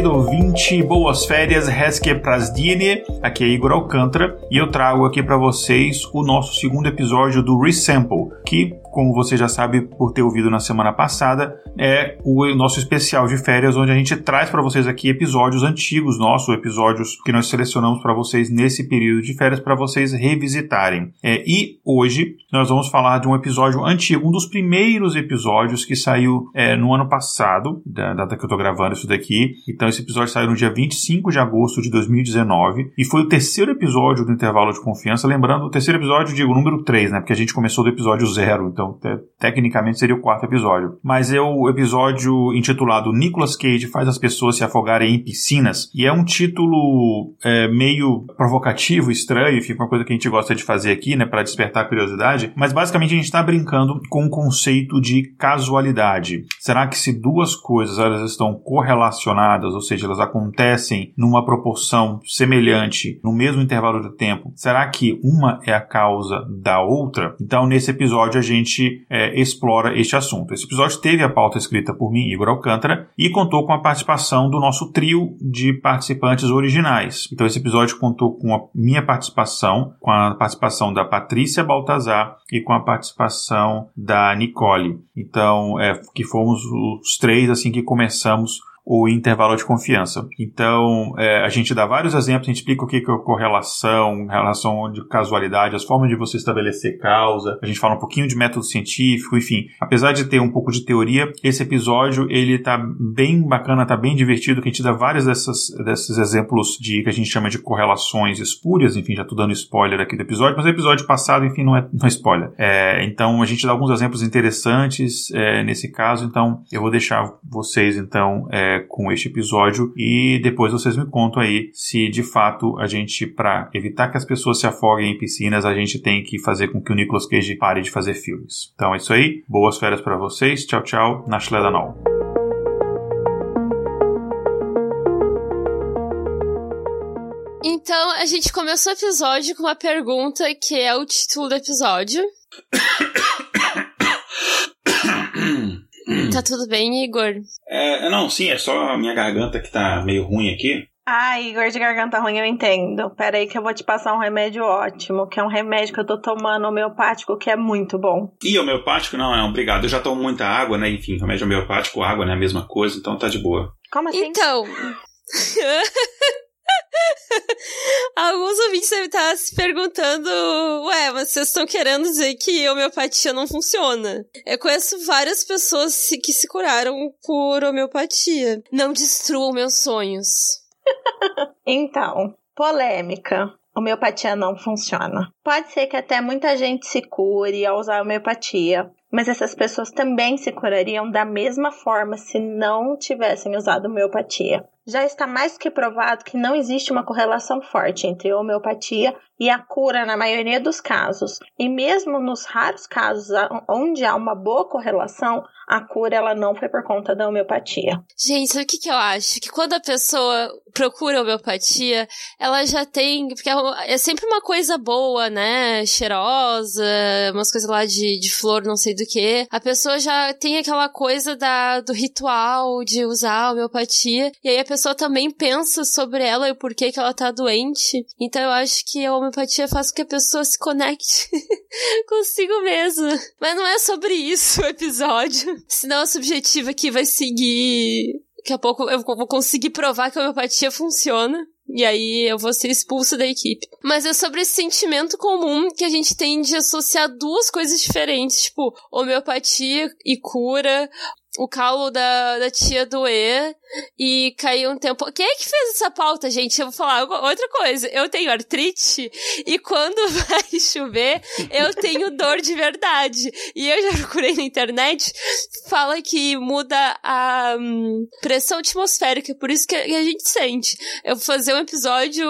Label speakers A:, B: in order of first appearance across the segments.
A: Querido ouvinte, boas férias, Reske Prasdine, aqui é Igor Alcântara e eu trago aqui para vocês o nosso segundo episódio do Resample, que como você já sabe por ter ouvido na semana passada, é o nosso especial de férias, onde a gente traz para vocês aqui episódios antigos nossos, episódios que nós selecionamos para vocês nesse período de férias para vocês revisitarem. É, e hoje nós vamos falar de um episódio antigo, um dos primeiros episódios que saiu é, no ano passado, da data que eu estou gravando isso daqui. Então esse episódio saiu no dia 25 de agosto de 2019 e foi o terceiro episódio do intervalo de confiança. Lembrando, o terceiro episódio, digo, número 3, né? Porque a gente começou do episódio zero. Então te tecnicamente seria o quarto episódio. Mas o episódio intitulado Nicolas Cage faz as pessoas se afogarem em piscinas. E é um título é, meio provocativo, estranho, enfim, uma coisa que a gente gosta de fazer aqui, né, para despertar curiosidade. Mas basicamente a gente está brincando com o conceito de casualidade. Será que se duas coisas elas estão correlacionadas, ou seja, elas acontecem numa proporção semelhante no mesmo intervalo de tempo, será que uma é a causa da outra? Então nesse episódio a gente gente é, explora este assunto. Esse episódio teve a pauta escrita por mim, Igor Alcântara, e contou com a participação do nosso trio de participantes originais. Então esse episódio contou com a minha participação, com a participação da Patrícia Baltazar e com a participação da Nicole. Então, é, que fomos os três assim que começamos o intervalo de confiança. Então, é, a gente dá vários exemplos, a gente explica o que é correlação, relação de casualidade, as formas de você estabelecer causa, a gente fala um pouquinho de método científico, enfim. Apesar de ter um pouco de teoria, esse episódio, ele tá bem bacana, tá bem divertido, que a gente dá vários desses exemplos de que a gente chama de correlações espúrias, enfim, já tô dando spoiler aqui do episódio, mas o episódio passado, enfim, não é, não é spoiler. É, então, a gente dá alguns exemplos interessantes é, nesse caso, então eu vou deixar vocês, então, é, com este episódio e depois vocês me contam aí se de fato a gente, para evitar que as pessoas se afoguem em piscinas, a gente tem que fazer com que o Nicolas Cage pare de fazer filmes. Então é isso aí, boas férias para vocês, tchau tchau, na Schledanol.
B: Então, a gente começou o episódio com uma pergunta que é o título do episódio. Tá tudo bem, Igor?
A: É, não, sim, é só a minha garganta que tá meio ruim aqui.
C: Ah, Igor, de garganta ruim eu entendo. Pera aí que eu vou te passar um remédio ótimo, que é um remédio que eu tô tomando homeopático, que é muito bom.
A: E homeopático não, é obrigado. Eu já tomo muita água, né? Enfim, remédio homeopático, água, né? A mesma coisa, então tá de boa.
C: Como assim?
B: Então... Alguns ouvintes devem estar se perguntando: ué, mas vocês estão querendo dizer que homeopatia não funciona? Eu conheço várias pessoas que se curaram por homeopatia. Não destruam meus sonhos.
C: então, polêmica. Homeopatia não funciona. Pode ser que até muita gente se cure ao usar homeopatia, mas essas pessoas também se curariam da mesma forma se não tivessem usado homeopatia. Já está mais que provado que não existe uma correlação forte entre homeopatia e a cura na maioria dos casos. E mesmo nos raros casos onde há uma boa correlação, a cura ela não foi por conta da homeopatia.
B: Gente, o que, que eu acho? Que quando a pessoa procura homeopatia, ela já tem. Porque é, é sempre uma coisa boa, né? Cheirosa, umas coisas lá de, de flor, não sei do que. A pessoa já tem aquela coisa da, do ritual de usar a homeopatia. E aí a pessoa também pensa sobre ela e o porquê que ela tá doente. Então eu acho que a homeopatia faz com que a pessoa se conecte consigo mesma. Mas não é sobre isso o episódio. Senão a subjetiva aqui vai seguir. Daqui a pouco eu vou conseguir provar que a homeopatia funciona. E aí eu vou ser expulsa da equipe. Mas é sobre esse sentimento comum que a gente tem de associar duas coisas diferentes, tipo, homeopatia e cura, o calo da, da tia doer caiu um tempo. Quem é que fez essa pauta, gente? Eu vou falar outra coisa. Eu tenho artrite e quando vai chover, eu tenho dor de verdade. E eu já procurei na internet, fala que muda a hum, pressão atmosférica, por isso que a gente sente. Eu vou fazer um episódio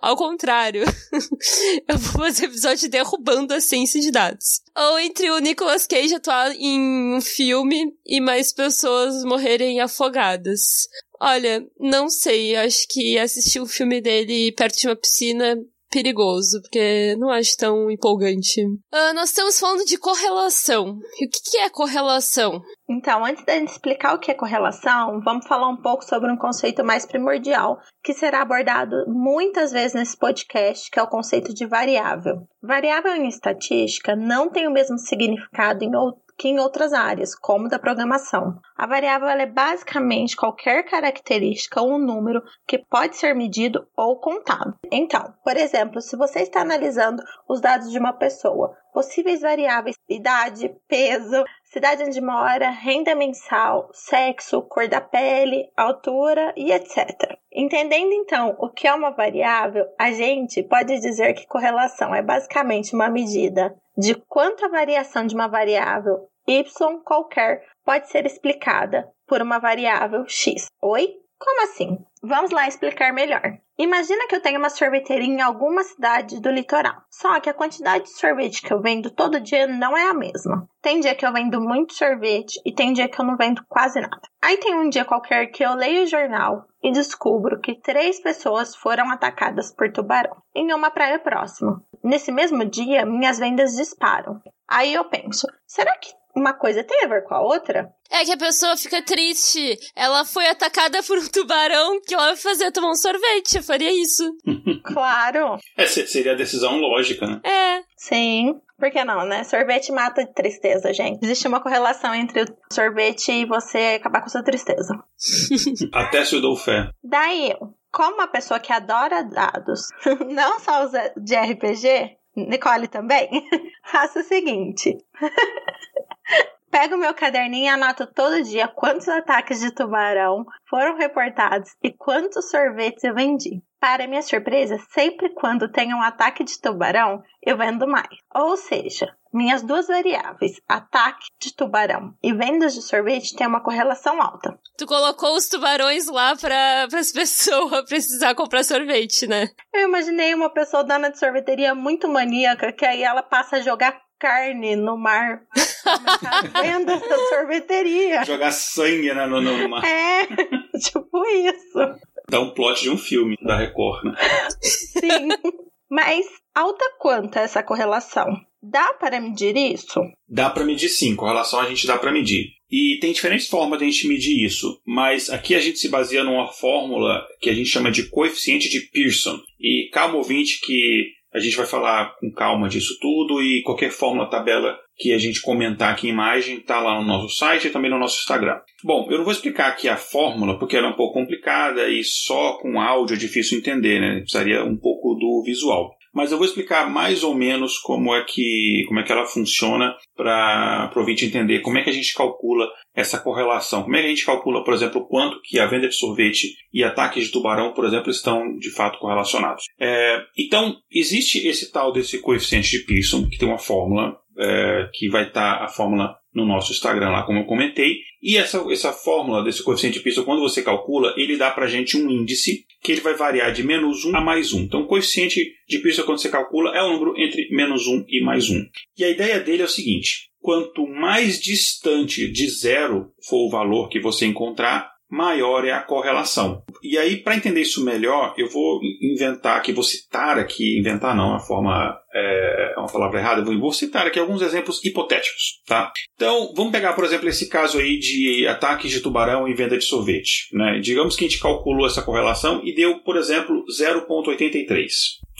B: ao contrário. eu vou fazer um episódio derrubando a ciência de dados. Ou entre o Nicolas Cage atuar em um filme e mais pessoas morrerem afogadas. Olha, não sei. Acho que assistir o filme dele perto de uma piscina perigoso, porque não acho tão empolgante. Uh, nós estamos falando de correlação. E o que, que é correlação?
C: Então, antes de explicar o que é correlação, vamos falar um pouco sobre um conceito mais primordial, que será abordado muitas vezes nesse podcast, que é o conceito de variável. Variável em estatística não tem o mesmo significado em, que em outras áreas, como da programação. A variável é basicamente qualquer característica ou número que pode ser medido ou contado. Então, por exemplo, se você está analisando os dados de uma pessoa, possíveis variáveis idade, peso, cidade onde mora, renda mensal, sexo, cor da pele, altura e etc. Entendendo então o que é uma variável, a gente pode dizer que correlação é basicamente uma medida de quanto a variação de uma variável y qualquer pode ser explicada por uma variável x. Oi? Como assim? Vamos lá explicar melhor. Imagina que eu tenho uma sorveteria em alguma cidade do litoral. Só que a quantidade de sorvete que eu vendo todo dia não é a mesma. Tem dia que eu vendo muito sorvete e tem dia que eu não vendo quase nada. Aí tem um dia qualquer que eu leio o jornal e descubro que três pessoas foram atacadas por tubarão em uma praia próxima. Nesse mesmo dia, minhas vendas disparam. Aí eu penso, será que uma coisa tem a ver com a outra?
B: É que a pessoa fica triste. Ela foi atacada por um tubarão que ela vai fazer tomar um sorvete. Eu faria isso.
C: claro.
A: É, seria a decisão lógica, né?
B: É.
C: Sim. Por que não, né? Sorvete mata de tristeza, gente. Existe uma correlação entre o sorvete e você acabar com sua tristeza.
A: Até se eu dou fé.
C: Daí eu, como uma pessoa que adora dados, não só usa de RPG, Nicole também, faça o seguinte. Pego meu caderninho e anoto todo dia quantos ataques de tubarão foram reportados e quantos sorvetes eu vendi. Para minha surpresa, sempre quando tem um ataque de tubarão, eu vendo mais. Ou seja, minhas duas variáveis, ataque de tubarão e vendas de sorvete, têm uma correlação alta.
B: Tu colocou os tubarões lá para as pessoas precisar comprar sorvete, né?
C: Eu imaginei uma pessoa dona de sorveteria muito maníaca que aí ela passa a jogar carne no mar. Venda da sorveteria.
A: Jogar sangue né, no, no mar.
C: É, tipo isso.
A: Dá um plot de um filme da Record, né?
C: Sim. Mas alta quanto é essa correlação? Dá para medir isso?
A: Dá para medir sim, correlação a gente dá para medir. E tem diferentes formas de a gente medir isso, mas aqui a gente se baseia numa fórmula que a gente chama de coeficiente de Pearson. E calma ouvinte que a gente vai falar com calma disso tudo e qualquer fórmula, tabela que a gente comentar aqui em imagem está lá no nosso site e também no nosso Instagram. Bom, eu não vou explicar aqui a fórmula porque ela é um pouco complicada e só com áudio é difícil entender, né? Precisaria um pouco do visual mas eu vou explicar mais ou menos como é que, como é que ela funciona para o ouvinte entender como é que a gente calcula essa correlação. Como é que a gente calcula, por exemplo, quanto que a venda de sorvete e ataques de tubarão, por exemplo, estão de fato correlacionados. É, então, existe esse tal desse coeficiente de Pearson, que tem uma fórmula, é, que vai estar tá a fórmula no nosso Instagram lá, como eu comentei. E essa, essa fórmula desse coeficiente de Pearson, quando você calcula, ele dá para a gente um índice que ele vai variar de menos 1 a mais 1. Então, o coeficiente de Pearson, quando você calcula, é o um número entre menos 1 e mais 1. E a ideia dele é o seguinte: quanto mais distante de zero for o valor que você encontrar, maior é a correlação. E aí, para entender isso melhor, eu vou inventar aqui, vou citar aqui, inventar não, é uma forma é, é uma palavra errada, vou citar aqui alguns exemplos hipotéticos, tá? Então, vamos pegar, por exemplo, esse caso aí de ataques de tubarão e venda de sorvete, né? Digamos que a gente calculou essa correlação e deu, por exemplo, 0.83.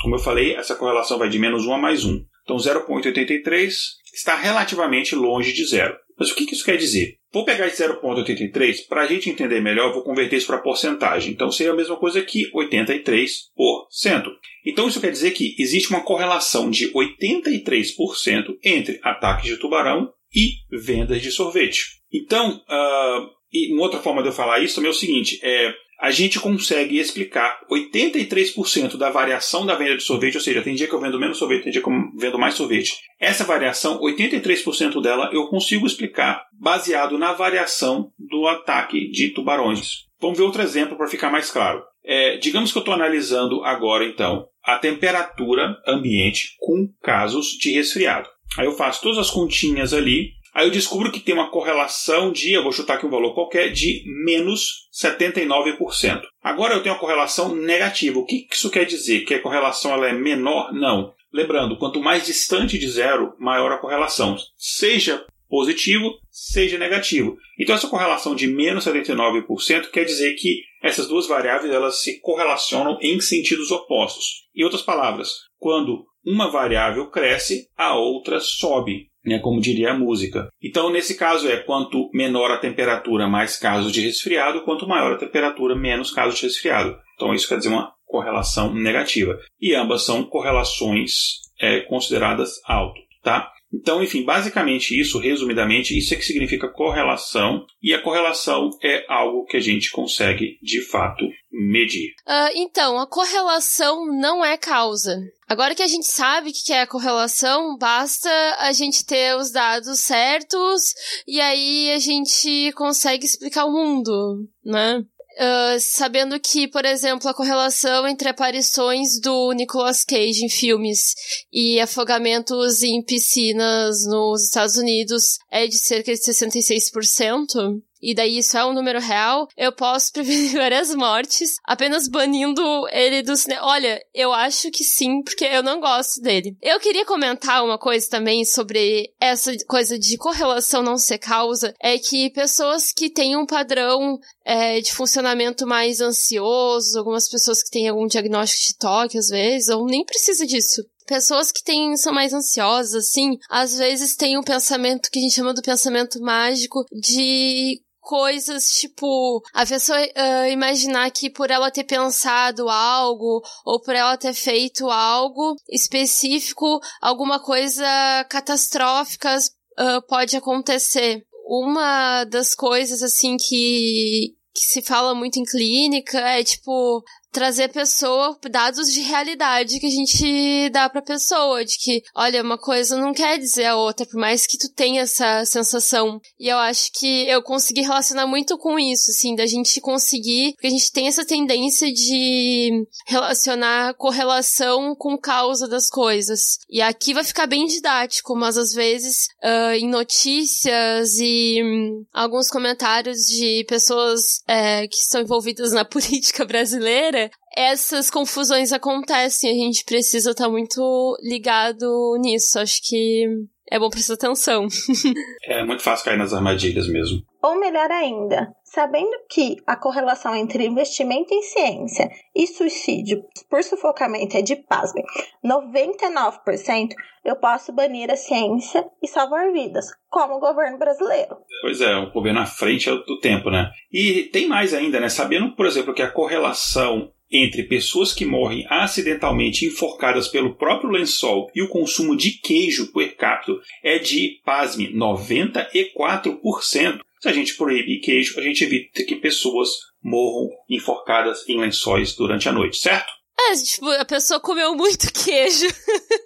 A: Como eu falei, essa correlação vai de menos 1 a mais 1. Então, 0.83 está relativamente longe de zero. Mas o que isso quer dizer? Vou pegar esse 0,83, para a gente entender melhor, vou converter isso para porcentagem. Então seria a mesma coisa que 83%. Então isso quer dizer que existe uma correlação de 83% entre ataques de tubarão e vendas de sorvete. Então, uh, e uma outra forma de eu falar isso também é o seguinte: é, a gente consegue explicar 83% da variação da venda de sorvete, ou seja, tem dia que eu vendo menos sorvete, tem dia que eu vendo mais sorvete. Essa variação, 83% dela eu consigo explicar baseado na variação do ataque de tubarões. Vamos ver outro exemplo para ficar mais claro. É, digamos que eu estou analisando agora, então, a temperatura ambiente com casos de resfriado. Aí eu faço todas as continhas ali Aí eu descubro que tem uma correlação de, eu vou chutar aqui um valor qualquer, de menos 79%. Agora eu tenho uma correlação negativa. O que isso quer dizer? Que a correlação ela é menor? Não. Lembrando, quanto mais distante de zero, maior a correlação. Seja positivo, seja negativo. Então essa correlação de menos 79% quer dizer que essas duas variáveis elas se correlacionam em sentidos opostos. Em outras palavras, quando uma variável cresce, a outra sobe né, como diria a música. Então, nesse caso é quanto menor a temperatura, mais casos de resfriado, quanto maior a temperatura, menos casos de resfriado. Então, isso quer dizer uma correlação negativa. E ambas são correlações é, consideradas alto, tá? Então, enfim, basicamente isso, resumidamente, isso é que significa correlação, e a correlação é algo que a gente consegue, de fato, medir.
B: Uh, então, a correlação não é causa. Agora que a gente sabe o que é a correlação, basta a gente ter os dados certos e aí a gente consegue explicar o mundo, né? Uh, sabendo que, por exemplo, a correlação entre aparições do Nicolas Cage em filmes e afogamentos em piscinas nos Estados Unidos é de cerca de 66% e daí isso é um número real, eu posso prevenir várias mortes apenas banindo ele do cinema. Olha, eu acho que sim, porque eu não gosto dele. Eu queria comentar uma coisa também sobre essa coisa de correlação não ser causa, é que pessoas que têm um padrão é, de funcionamento mais ansioso, algumas pessoas que têm algum diagnóstico de toque às vezes, ou nem precisa disso pessoas que têm, são mais ansiosas, assim, às vezes têm um pensamento que a gente chama do pensamento mágico de coisas, tipo, a pessoa uh, imaginar que por ela ter pensado algo, ou por ela ter feito algo específico, alguma coisa catastrófica uh, pode acontecer. Uma das coisas, assim, que, que se fala muito em clínica é, tipo, trazer pessoa dados de realidade que a gente dá pra pessoa, de que, olha, uma coisa não quer dizer a outra, por mais que tu tenha essa sensação. E eu acho que eu consegui relacionar muito com isso, assim, da gente conseguir, porque a gente tem essa tendência de relacionar correlação com causa das coisas. E aqui vai ficar bem didático, mas às vezes uh, em notícias e um, alguns comentários de pessoas uh, que estão envolvidas na política brasileira, essas confusões acontecem. A gente precisa estar tá muito ligado nisso. Acho que é bom prestar atenção.
A: é muito fácil cair nas armadilhas mesmo.
C: Ou melhor ainda, sabendo que a correlação entre investimento em ciência e suicídio por sufocamento é de, pasmem, 99%, eu posso banir a ciência e salvar vidas, como o governo brasileiro.
A: Pois é, o governo à frente do tempo, né? E tem mais ainda, né? Sabendo, por exemplo, que a correlação entre pessoas que morrem acidentalmente enforcadas pelo próprio lençol e o consumo de queijo per capita é de, pasme, 94%. Se a gente proíbe queijo, a gente evita que pessoas morram enforcadas em lençóis durante a noite, certo?
B: É, tipo, a pessoa comeu muito queijo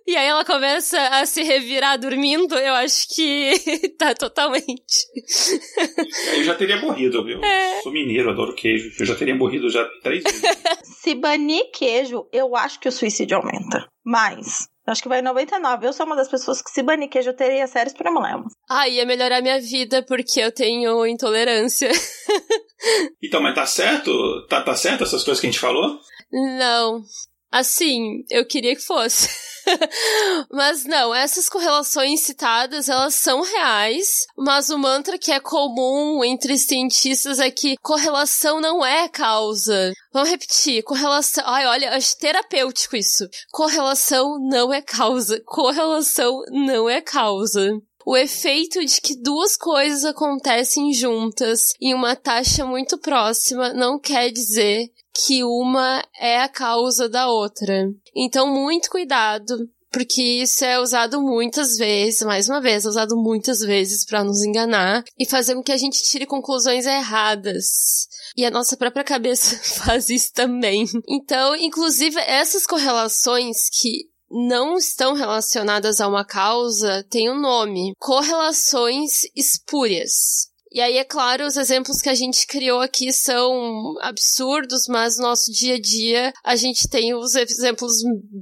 B: e aí ela começa a se revirar dormindo, eu acho que tá totalmente.
A: eu já teria morrido, viu? É. Sou mineiro, adoro queijo. Eu já teria morrido já três vezes.
C: se banir queijo, eu acho que o suicídio aumenta. Mas Acho que vai 99. Eu sou uma das pessoas que se banir queijo eu teria sérios problemas.
B: Ah, ia melhorar minha vida porque eu tenho intolerância.
A: então, mas tá certo? Tá, tá certo essas coisas que a gente falou?
B: Não. Assim, eu queria que fosse. mas não, essas correlações citadas, elas são reais, mas o mantra que é comum entre cientistas é que correlação não é causa. Vamos repetir, correlação. Ai, olha, acho terapêutico isso. Correlação não é causa. Correlação não é causa. O efeito de que duas coisas acontecem juntas em uma taxa muito próxima não quer dizer que uma é a causa da outra. Então, muito cuidado porque isso é usado muitas vezes, mais uma vez, é usado muitas vezes para nos enganar e fazer com que a gente tire conclusões erradas. E a nossa própria cabeça faz isso também. Então, inclusive, essas correlações que não estão relacionadas a uma causa têm um nome: correlações espúrias. E aí, é claro, os exemplos que a gente criou aqui são absurdos, mas no nosso dia a dia a gente tem os exemplos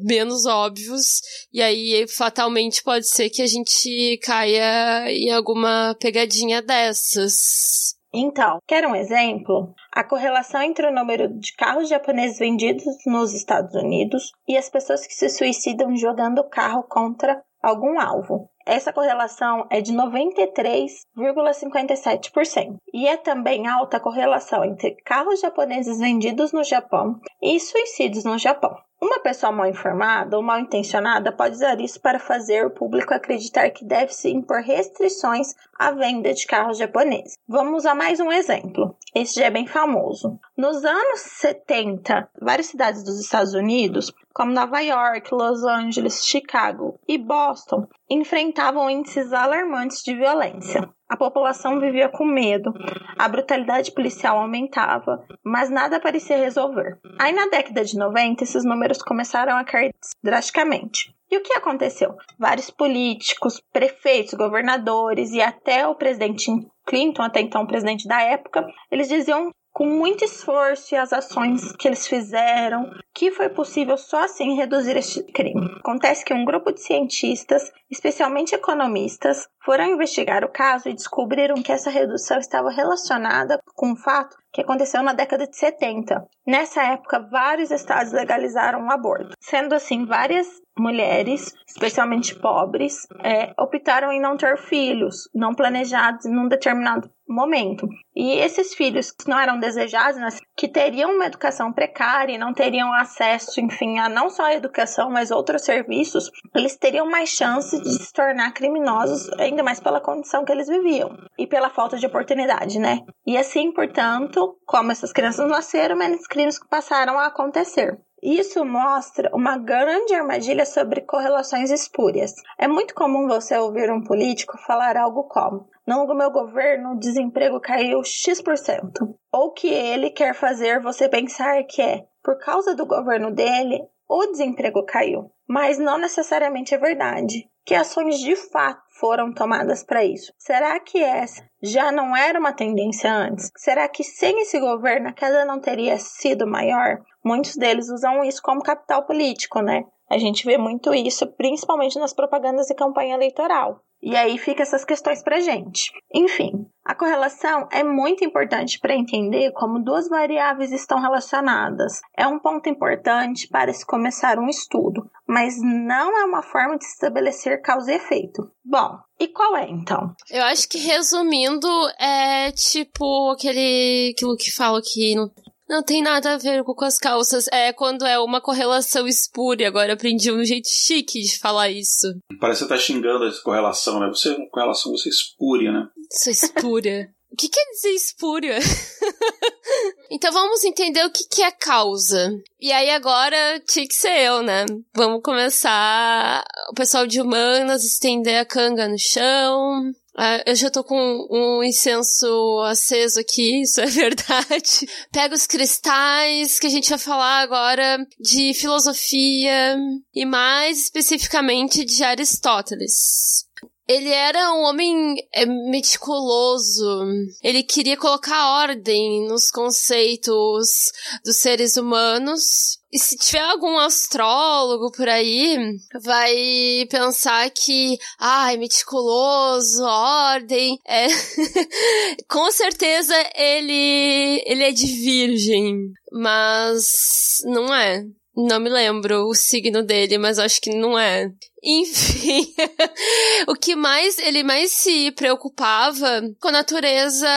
B: menos óbvios, e aí fatalmente pode ser que a gente caia em alguma pegadinha dessas.
C: Então, quer um exemplo? A correlação entre o número de carros japoneses vendidos nos Estados Unidos e as pessoas que se suicidam jogando o carro contra algum alvo. Essa correlação é de 93,57%. E é também alta a correlação entre carros japoneses vendidos no Japão e suicídios no Japão. Uma pessoa mal informada ou mal intencionada pode usar isso para fazer o público acreditar que deve-se impor restrições à venda de carros japoneses. Vamos usar mais um exemplo. Esse já é bem famoso. Nos anos 70, várias cidades dos Estados Unidos, como Nova York, Los Angeles, Chicago e Boston, enfrentavam índices alarmantes de violência. A população vivia com medo, a brutalidade policial aumentava, mas nada parecia resolver. Aí na década de 90, esses números começaram a cair drasticamente. E o que aconteceu? Vários políticos, prefeitos, governadores e até o presidente Clinton, até então presidente da época, eles diziam com muito esforço e as ações que eles fizeram, que foi possível só assim reduzir este crime. Acontece que um grupo de cientistas, especialmente economistas, foram investigar o caso e descobriram que essa redução estava relacionada com um fato que aconteceu na década de 70. Nessa época, vários estados legalizaram o aborto. Sendo assim, várias mulheres, especialmente pobres, é, optaram em não ter filhos, não planejados em um determinado momento. E esses filhos que não eram desejados, mas que teriam uma educação precária e não teriam acesso, enfim, a não só a educação, mas outros serviços, eles teriam mais chances de se tornar criminosos, ainda mais pela condição que eles viviam e pela falta de oportunidade, né? E assim, portanto, como essas crianças nasceram, menos crimes passaram a acontecer. Isso mostra uma grande armadilha sobre correlações espúrias. É muito comum você ouvir um político falar algo como: no meu governo o desemprego caiu X%. Ou que ele quer fazer você pensar que é por causa do governo dele o desemprego caiu. Mas não necessariamente é verdade. Que ações de fato foram tomadas para isso? Será que essa já não era uma tendência antes? Será que sem esse governo a queda não teria sido maior? Muitos deles usam isso como capital político, né? A gente vê muito isso, principalmente nas propagandas de campanha eleitoral. E aí fica essas questões pra gente. Enfim, a correlação é muito importante para entender como duas variáveis estão relacionadas. É um ponto importante para se começar um estudo, mas não é uma forma de estabelecer causa e efeito. Bom, e qual é então?
B: Eu acho que resumindo é tipo aquele aquilo que fala aqui no não tem nada a ver com as calças. É quando é uma correlação espúria. Agora aprendi um jeito chique de falar isso.
A: Parece que você tá xingando essa correlação, né? Você, correlação, você é espúria, né?
B: Sou espúria. O que quer dizer espúria? então vamos entender o que, que é causa. E aí agora tinha que ser eu, né? Vamos começar o pessoal de humanas estender a canga no chão, ah, eu já tô com um incenso aceso aqui, isso é verdade. Pega os cristais que a gente vai falar agora de filosofia e mais especificamente de Aristóteles. Ele era um homem é, meticuloso. Ele queria colocar ordem nos conceitos dos seres humanos. E se tiver algum astrólogo por aí, vai pensar que, ai, meticuloso, ordem, é... com certeza ele, ele é de virgem, mas não é. Não me lembro o signo dele, mas acho que não é. Enfim, o que mais ele mais se preocupava com a natureza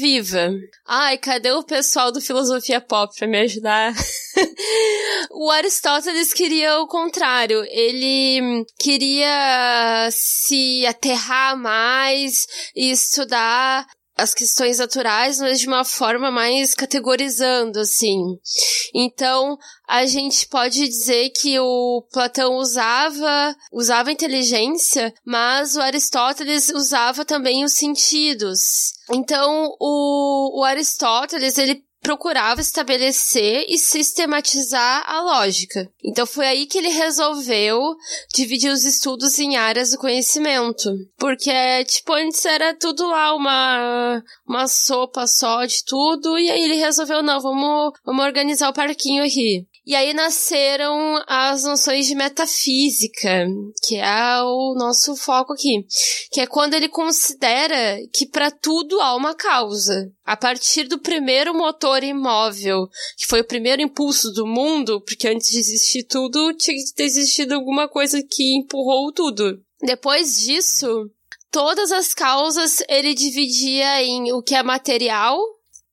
B: viva. Ai, cadê o pessoal do filosofia pop para me ajudar? o Aristóteles queria o contrário. Ele queria se aterrar mais e estudar as questões naturais, mas de uma forma mais categorizando, assim. Então, a gente pode dizer que o Platão usava, usava inteligência, mas o Aristóteles usava também os sentidos. Então, o, o Aristóteles, ele procurava estabelecer e sistematizar a lógica. Então foi aí que ele resolveu dividir os estudos em áreas do conhecimento. Porque, tipo, antes era tudo lá uma, uma sopa só de tudo, e aí ele resolveu, não, vamos, vamos organizar o parquinho aqui. E aí nasceram as noções de metafísica, que é o nosso foco aqui, que é quando ele considera que para tudo há uma causa. A partir do primeiro motor imóvel, que foi o primeiro impulso do mundo, porque antes de existir tudo, tinha que ter existido alguma coisa que empurrou tudo. Depois disso, todas as causas ele dividia em o que é material,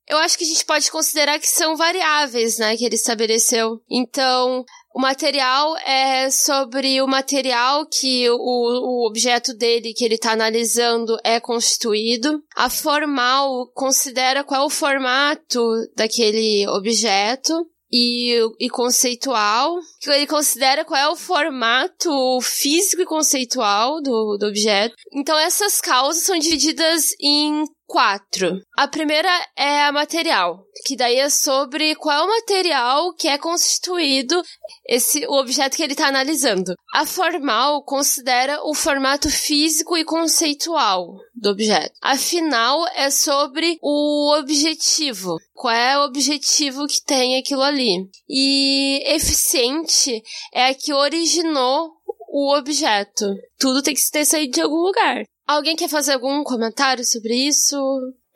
B: eu acho que a gente pode considerar que são variáveis, né, que ele estabeleceu. Então, o material é sobre o material que o, o objeto dele que ele está analisando é constituído. A formal considera qual é o formato daquele objeto e, e conceitual, que ele considera qual é o formato físico e conceitual do, do objeto. Então essas causas são divididas em quatro. A primeira é a material, que daí é sobre qual é o material que é constituído esse o objeto que ele está analisando. A formal considera o formato físico e conceitual do objeto. A final é sobre o objetivo. Qual é o objetivo que tem aquilo ali? E eficiente é a que originou o objeto. Tudo tem que ter saído de algum lugar. Alguém quer fazer algum comentário sobre isso?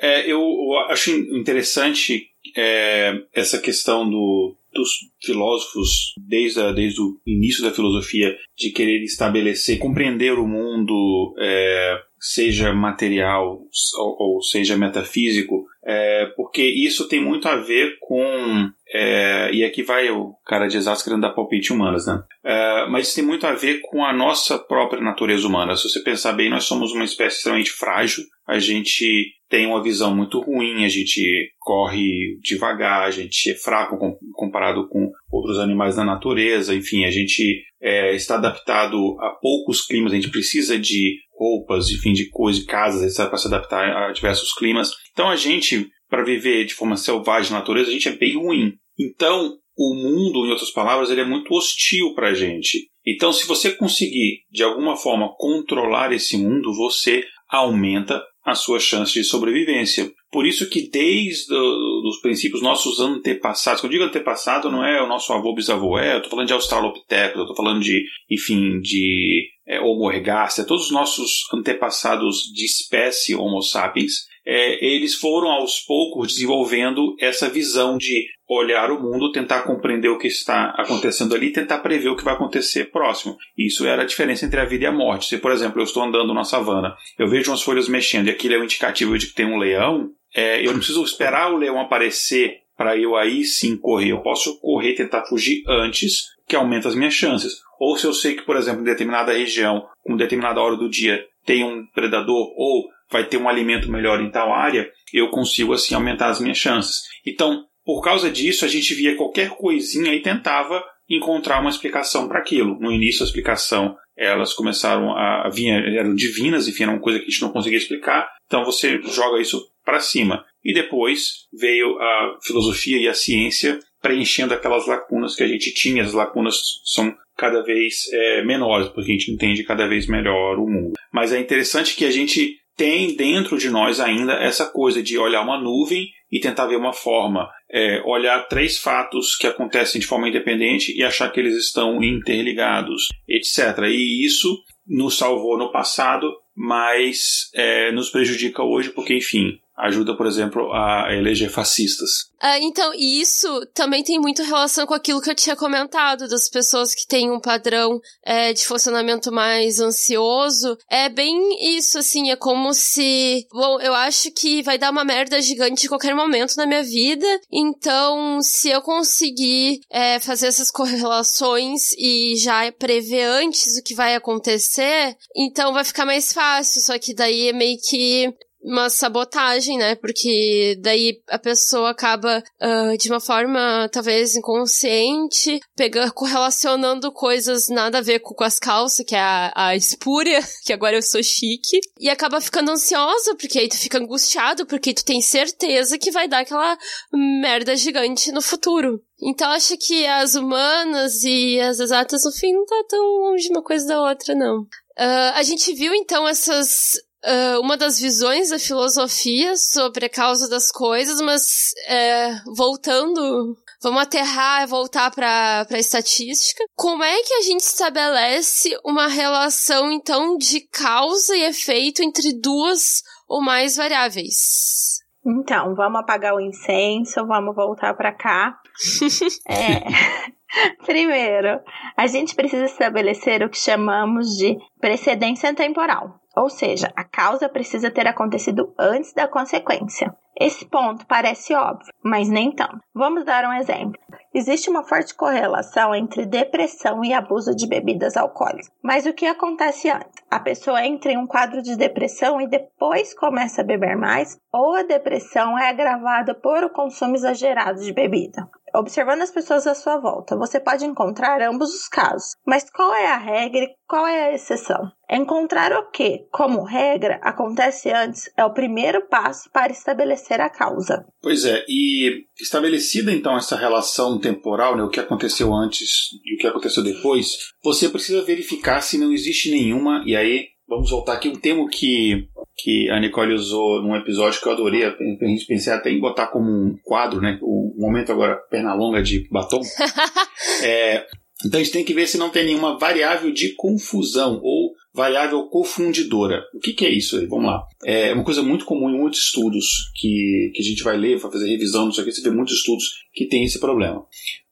A: É, eu, eu acho interessante é, essa questão do, dos filósofos, desde, a, desde o início da filosofia, de querer estabelecer, compreender o mundo, é, seja material ou, ou seja metafísico, é, porque isso tem muito a ver com. É, e aqui vai o cara de exatos querendo dar palpite humanas, né? É, mas isso tem muito a ver com a nossa própria natureza humana. Se você pensar bem, nós somos uma espécie extremamente frágil, a gente tem uma visão muito ruim, a gente corre devagar, a gente é fraco comparado com outros animais da natureza, enfim, a gente é, está adaptado a poucos climas, a gente precisa de roupas, enfim, de coisas, casas, etc., para se adaptar a diversos climas. Então a gente, para viver de forma selvagem na natureza, a gente é bem ruim. Então, o mundo, em outras palavras, ele é muito hostil para a gente. Então, se você conseguir, de alguma forma, controlar esse mundo, você aumenta a sua chance de sobrevivência. Por isso que desde os princípios nossos antepassados, quando eu digo antepassado não é o nosso avô bisavô, é, eu estou falando de australopithecus, eu estou falando de, enfim, de é, Homo ergaster, todos os nossos antepassados de espécie Homo sapiens, é, eles foram aos poucos desenvolvendo essa visão de olhar o mundo, tentar compreender o que está acontecendo ali, tentar prever o que vai acontecer próximo. Isso era a diferença entre a vida e a morte. Se, por exemplo, eu estou andando na savana, eu vejo umas folhas mexendo e aquilo é um indicativo de que tem um leão, é, eu não preciso esperar o leão aparecer para eu aí sim correr. Eu posso correr, tentar fugir antes, que aumenta as minhas chances. Ou se eu sei que, por exemplo, em determinada região, com determinada hora do dia, tem um predador ou vai ter um alimento melhor em tal área, eu consigo assim aumentar as minhas chances. Então, por causa disso, a gente via qualquer coisinha e tentava encontrar uma explicação para aquilo. No início, a explicação elas começaram a vir, eram divinas, enfim, era uma coisa que a gente não conseguia explicar. Então você joga isso para cima. E depois veio a filosofia e a ciência preenchendo aquelas lacunas que a gente tinha. As lacunas são cada vez é, menores, porque a gente entende cada vez melhor o mundo. Mas é interessante que a gente tem dentro de nós ainda essa coisa de olhar uma nuvem e tentar ver uma forma, é, olhar três fatos que acontecem de forma independente e achar que eles estão interligados, etc. E isso nos salvou no passado, mas é, nos prejudica hoje porque, enfim, ajuda, por exemplo, a eleger fascistas.
B: Ah, então, isso também tem muito relação com aquilo que eu tinha comentado, das pessoas que têm um padrão é, de funcionamento mais ansioso. É bem isso, assim, é como se. Bom, eu acho que vai dar uma merda gigante em qualquer momento na minha vida, então, se eu conseguir é, fazer essas correlações e já prever antes o que vai acontecer, então vai ficar mais fácil, só que daí é meio que uma sabotagem, né? Porque daí a pessoa acaba uh, de uma forma talvez inconsciente, pegando, correlacionando coisas nada a ver com, com as calças, que é a, a espúria, que agora eu sou chique, e acaba ficando ansiosa, porque aí tu fica angustiado, porque tu tem certeza que vai dar aquela merda gigante no futuro. Então acho que as humanas e as exatas no fim não tá tão longe uma coisa da outra, não. Uh, a gente viu então essas uh, uma das visões da filosofia sobre a causa das coisas, mas é, voltando, vamos aterrar e voltar para a estatística. Como é que a gente estabelece uma relação, então, de causa e efeito entre duas ou mais variáveis?
C: Então, vamos apagar o incenso, vamos voltar para cá. é. Primeiro, a gente precisa estabelecer o que chamamos de precedência temporal. Ou seja, a causa precisa ter acontecido antes da consequência. Esse ponto parece óbvio, mas nem tanto. Vamos dar um exemplo. Existe uma forte correlação entre depressão e abuso de bebidas alcoólicas. Mas o que acontece antes? A pessoa entra em um quadro de depressão e depois começa a beber mais, ou a depressão é agravada por o consumo exagerado de bebida. Observando as pessoas à sua volta, você pode encontrar ambos os casos. Mas qual é a regra e qual é a exceção? Encontrar o que, como regra, acontece antes é o primeiro passo para estabelecer a causa.
A: Pois é, e estabelecida então essa relação temporal, né, o que aconteceu antes e o que aconteceu depois, você precisa verificar se não existe nenhuma, e aí vamos voltar aqui um termo que que a Nicole usou num episódio que eu adorei. A gente pensei até em botar como um quadro, né? O momento agora, perna longa de batom. é, então a gente tem que ver se não tem nenhuma variável de confusão ou variável confundidora. O que, que é isso aí? Vamos lá. É uma coisa muito comum em muitos estudos que, que a gente vai ler, vai fazer revisão, não sei o que, você vê muitos estudos que tem esse problema.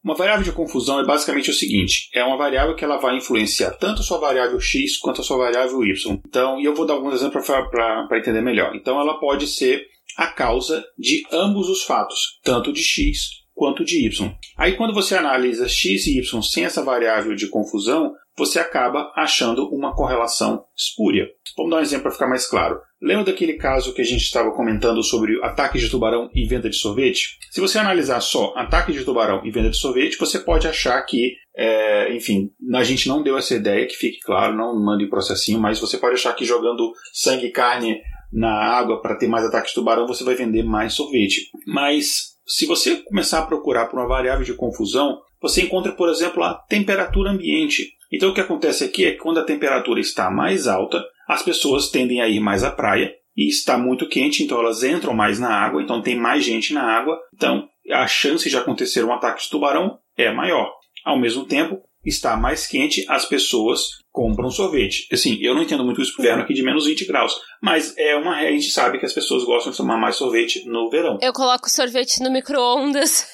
A: Uma variável de confusão é basicamente o seguinte: é uma variável que ela vai influenciar tanto a sua variável x quanto a sua variável y. Então, e eu vou dar alguns exemplos para entender melhor. Então, ela pode ser a causa de ambos os fatos, tanto de x quanto de y. Aí, quando você analisa x e y sem essa variável de confusão, você acaba achando uma correlação espúria. Vamos dar um exemplo para ficar mais claro. Lembra daquele caso que a gente estava comentando sobre ataque de tubarão e venda de sorvete? Se você analisar só ataque de tubarão e venda de sorvete, você pode achar que, é, enfim, a gente não deu essa ideia, que fique claro, não mande processinho, mas você pode achar que jogando sangue e carne na água para ter mais ataque de tubarão, você vai vender mais sorvete. Mas se você começar a procurar por uma variável de confusão, você encontra, por exemplo, a temperatura ambiente. Então o que acontece aqui é que quando a temperatura está mais alta, as pessoas tendem a ir mais à praia e está muito quente, então elas entram mais na água, então tem mais gente na água, então a chance de acontecer um ataque de tubarão é maior. Ao mesmo tempo, está mais quente, as pessoas compram sorvete. Assim, eu não entendo muito isso pro inverno aqui de menos 20 graus, mas é uma a gente sabe que as pessoas gostam de tomar mais sorvete no verão.
B: Eu coloco sorvete no micro-ondas.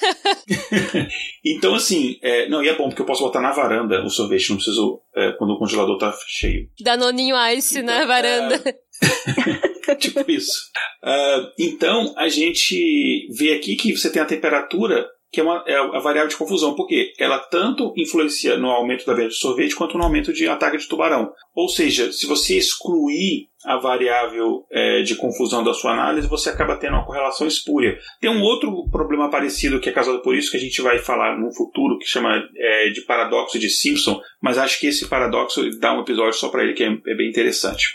A: então, assim, é, não, e é bom porque eu posso botar na varanda o sorvete, não preciso é, quando o congelador tá cheio.
B: Danoninho Ice então, na varanda.
A: É... tipo isso. Uh, então, a gente vê aqui que você tem a temperatura que é, uma, é a variável de confusão, porque ela tanto influencia no aumento da venda de sorvete quanto no aumento de ataque de tubarão. Ou seja, se você excluir a variável é, de confusão da sua análise, você acaba tendo uma correlação espúria. Tem um outro problema parecido que é causado por isso, que a gente vai falar no futuro, que chama é, de paradoxo de Simpson, mas acho que esse paradoxo dá um episódio só para ele que é, é, bem interessante.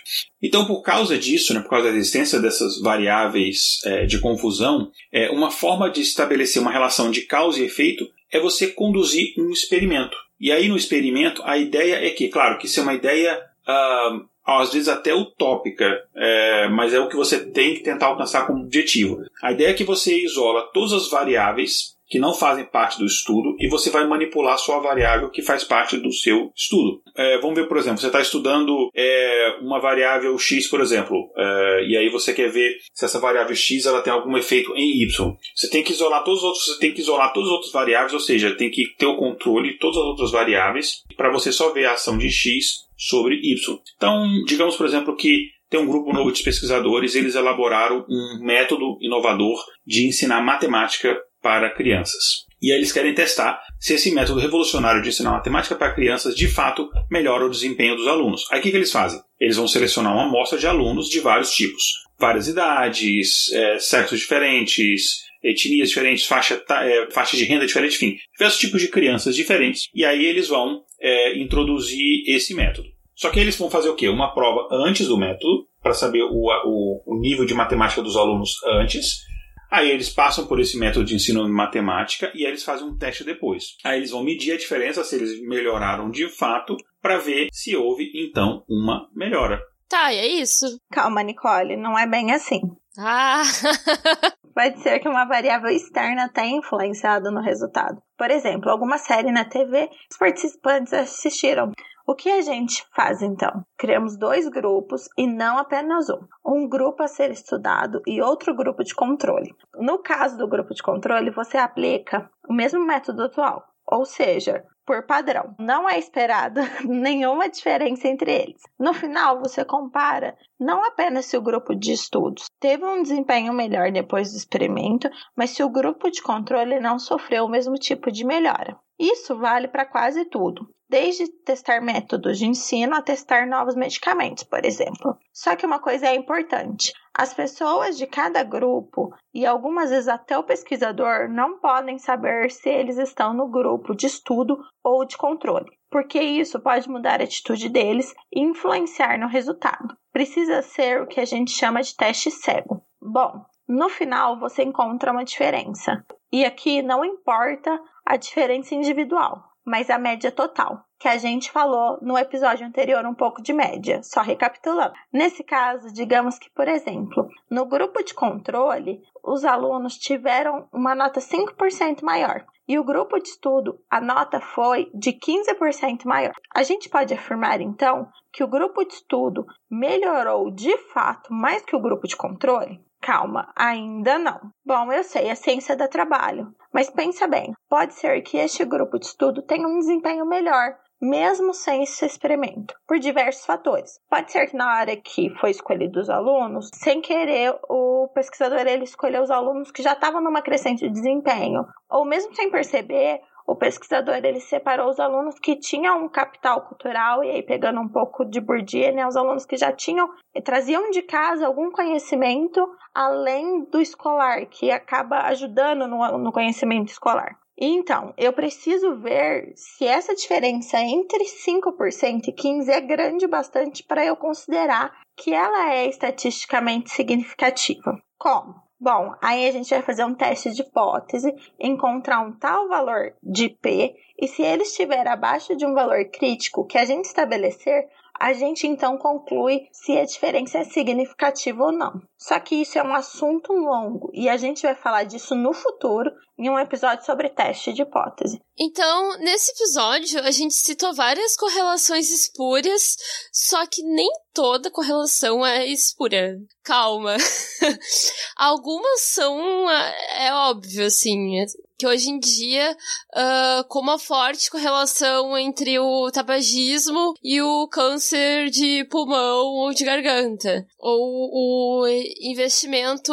A: Então, por causa disso, né, por causa da existência dessas variáveis é, de confusão, é, uma forma de estabelecer uma relação de causa e efeito é você conduzir um experimento. E aí, no experimento, a ideia é que, claro, que isso é uma ideia. Uh, às vezes até utópica, é, mas é o que você tem que tentar alcançar como objetivo. A ideia é que você isola todas as variáveis que não fazem parte do estudo e você vai manipular só a variável que faz parte do seu estudo. É, vamos ver, por exemplo, você está estudando é, uma variável x, por exemplo, é, e aí você quer ver se essa variável x ela tem algum efeito em y. Você tem que isolar todos os outros, você tem que isolar todas as outras variáveis, ou seja, tem que ter o controle de todas as outras variáveis para você só ver a ação de x sobre y. Então, digamos, por exemplo, que tem um grupo novo de pesquisadores, eles elaboraram um método inovador de ensinar matemática para crianças. E aí eles querem testar se esse método revolucionário de ensinar matemática para crianças de fato melhora o desempenho dos alunos. Aí o que, que eles fazem? Eles vão selecionar uma amostra de alunos de vários tipos. várias idades, é, sexos diferentes, etnias diferentes, faixa, é, faixa de renda diferente, enfim, diversos tipos de crianças diferentes. E aí eles vão é, introduzir esse método. Só que eles vão fazer o quê? Uma prova antes do método, para saber o, o, o nível de matemática dos alunos antes. Aí eles passam por esse método de ensino de matemática e aí eles fazem um teste depois. Aí eles vão medir a diferença, se eles melhoraram de fato, para ver se houve então uma melhora.
B: Tá, e é isso.
C: Calma, Nicole, não é bem assim.
B: Ah!
C: Pode ser que uma variável externa tenha influenciado no resultado. Por exemplo, alguma série na TV, os participantes assistiram. O que a gente faz então? Criamos dois grupos e não apenas um. Um grupo a ser estudado e outro grupo de controle. No caso do grupo de controle, você aplica o mesmo método atual, ou seja, por padrão. Não é esperada nenhuma diferença entre eles. No final, você compara não apenas se o grupo de estudos teve um desempenho melhor depois do experimento, mas se o grupo de controle não sofreu o mesmo tipo de melhora. Isso vale para quase tudo, desde testar métodos de ensino a testar novos medicamentos, por exemplo. Só que uma coisa é importante: as pessoas de cada grupo e algumas vezes até o pesquisador não podem saber se eles estão no grupo de estudo ou de controle, porque isso pode mudar a atitude deles e influenciar no resultado. Precisa ser o que a gente chama de teste cego. Bom, no final você encontra uma diferença. E aqui não importa a diferença individual, mas a média total que a gente falou no episódio anterior um pouco de média, só recapitulando. Nesse caso, digamos que, por exemplo, no grupo de controle, os alunos tiveram uma nota 5% maior e o grupo de estudo, a nota foi de 15% maior. A gente pode afirmar então que o grupo de estudo melhorou de fato mais que o grupo de controle? Calma, ainda não. Bom, eu sei, a ciência dá trabalho, mas pensa bem, pode ser que este grupo de estudo tenha um desempenho melhor mesmo sem esse experimento, por diversos fatores. Pode ser que na hora que foi escolhido os alunos, sem querer, o pesquisador ele escolheu os alunos que já estavam numa crescente de desempenho, ou mesmo sem perceber, o pesquisador ele separou os alunos que tinham um capital cultural e aí pegando um pouco de Bourdieu, né, os alunos que já tinham traziam de casa algum conhecimento além do escolar, que acaba ajudando no, no conhecimento escolar. Então, eu preciso ver se essa diferença entre 5% e 15% é grande bastante para eu considerar que ela é estatisticamente significativa. Como? Bom, aí a gente vai fazer um teste de hipótese, encontrar um tal valor de P, e se ele estiver abaixo de um valor crítico que a gente estabelecer, a gente então conclui se a diferença é significativa ou não. Só que isso é um assunto longo e a gente vai falar disso no futuro em um episódio sobre teste de hipótese.
B: Então, nesse episódio, a gente citou várias correlações espúrias, só que nem toda correlação é espúria. Calma. Algumas são, é, é óbvio, assim, que hoje em dia, uh, com uma forte correlação entre o tabagismo e o câncer de pulmão ou de garganta, ou o investimento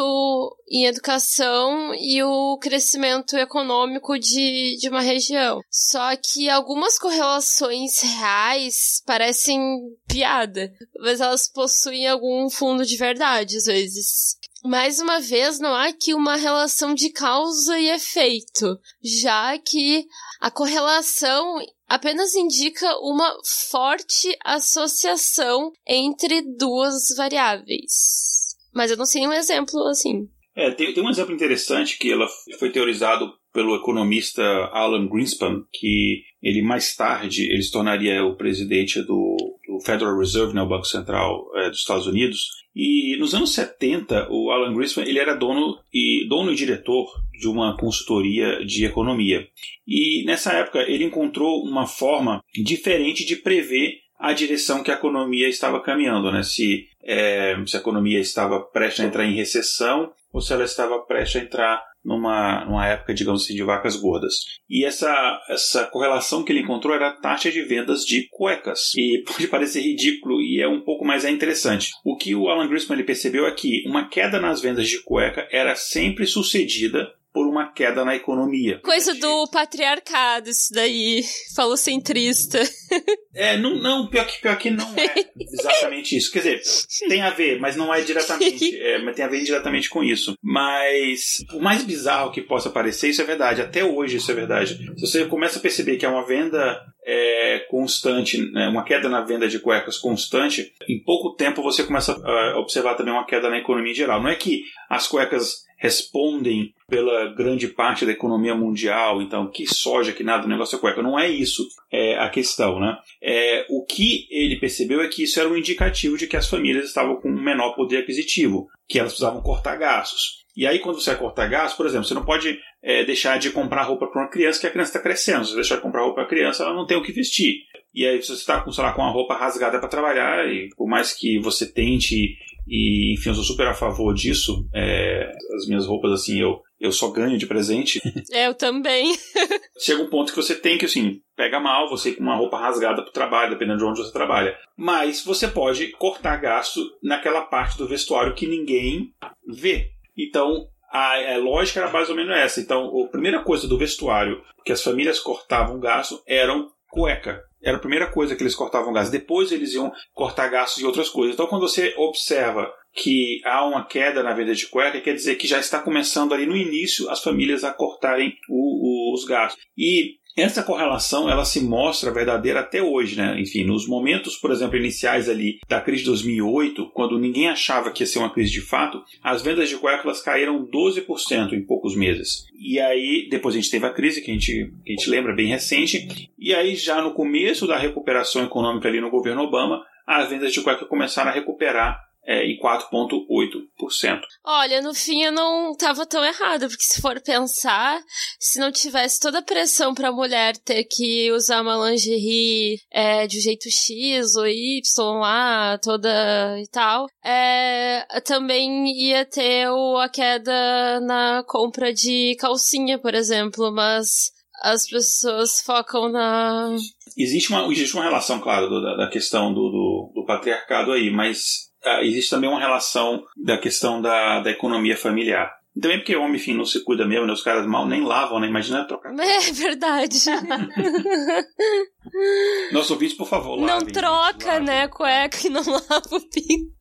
B: em educação e o crescimento econômico de, de uma região. Só que algumas correlações reais parecem piada, mas elas possuem algum fundo de verdade, às vezes. Mais uma vez, não há aqui uma relação de causa e efeito, já que a correlação apenas indica uma forte associação entre duas variáveis. Mas eu não sei um exemplo assim.
A: É, tem, tem um exemplo interessante que ela foi teorizado pelo economista Alan Greenspan, que ele mais tarde ele se tornaria o presidente do, do Federal Reserve, né, o Banco Central é, dos Estados Unidos. E nos anos 70, o Alan Greenspan ele era dono e dono e diretor de uma consultoria de economia. E nessa época ele encontrou uma forma diferente de prever a direção que a economia estava caminhando, né? Se, é, se a economia estava prestes a entrar em recessão ou se ela estava prestes a entrar numa, numa época, digamos assim, de vacas gordas. E essa, essa correlação que ele encontrou era a taxa de vendas de cuecas. E pode parecer ridículo e é um pouco mais é interessante. O que o Alan Grisman ele percebeu é que uma queda nas vendas de cueca era sempre sucedida por uma queda na economia.
B: Coisa do patriarcado, isso daí. Falocentrista.
A: É, não, não pior, que, pior que não é exatamente isso. Quer dizer, tem a ver, mas não é diretamente. É, mas tem a ver indiretamente com isso. Mas, o mais bizarro que possa parecer, isso é verdade. Até hoje isso é verdade. Se você começa a perceber que é uma venda é, constante, né, uma queda na venda de cuecas constante, em pouco tempo você começa a observar também uma queda na economia em geral. Não é que as cuecas respondem pela grande parte da economia mundial, então que soja, que nada, o negócio é cueca. Não é isso é, a questão, né? É, o que ele percebeu é que isso era um indicativo de que as famílias estavam com um menor poder aquisitivo, que elas precisavam cortar gastos. E aí, quando você vai cortar gastos, por exemplo, você não pode é, deixar de comprar roupa para uma criança que a criança está crescendo. Se você deixar de comprar roupa para a criança, ela não tem o que vestir. E aí, se você está com, com a roupa rasgada para trabalhar, e por mais que você tente e, enfim, eu sou super a favor disso. É, as minhas roupas, assim, eu, eu só ganho de presente.
B: Eu também.
A: Chega um ponto que você tem que, assim, pega mal você com uma roupa rasgada pro trabalho, dependendo de onde você trabalha. Mas você pode cortar gasto naquela parte do vestuário que ninguém vê. Então, a, a, lógica era mais ou menos essa. Então, a primeira coisa do vestuário que as famílias cortavam gasto eram cueca. Era a primeira coisa que eles cortavam gás. Depois eles iam cortar gastos e outras coisas. Então, quando você observa que há uma queda na venda de cueca, quer dizer que já está começando ali no início as famílias a cortarem o, o, os gastos. E essa correlação ela se mostra verdadeira até hoje, né? Enfim, nos momentos, por exemplo, iniciais ali da crise de 2008, quando ninguém achava que ia ser uma crise de fato, as vendas de cuecas caíram 12% em poucos meses. E aí, depois a gente teve a crise, que a gente, que a gente lembra bem recente, e aí já no começo da recuperação econômica ali no governo Obama, as vendas de cueca começaram a recuperar é, em 4,8%.
B: Olha, no fim eu não estava tão errado, porque se for pensar, se não tivesse toda a pressão para a mulher ter que usar uma lingerie é, de um jeito X ou Y lá, toda e tal, é, também ia ter o, a queda na compra de calcinha, por exemplo, mas as pessoas focam na.
A: Existe uma, existe uma relação, claro, da, da questão do, do, do patriarcado aí, mas existe também uma relação da questão da, da economia familiar. Também porque o homem, enfim, não se cuida mesmo, né? Os caras mal nem lavam, né? Imagina trocar.
B: É verdade.
A: Nosso ouvinte, por favor,
B: lavem. Não troca, gente, né? Cueca e não lava o pinto.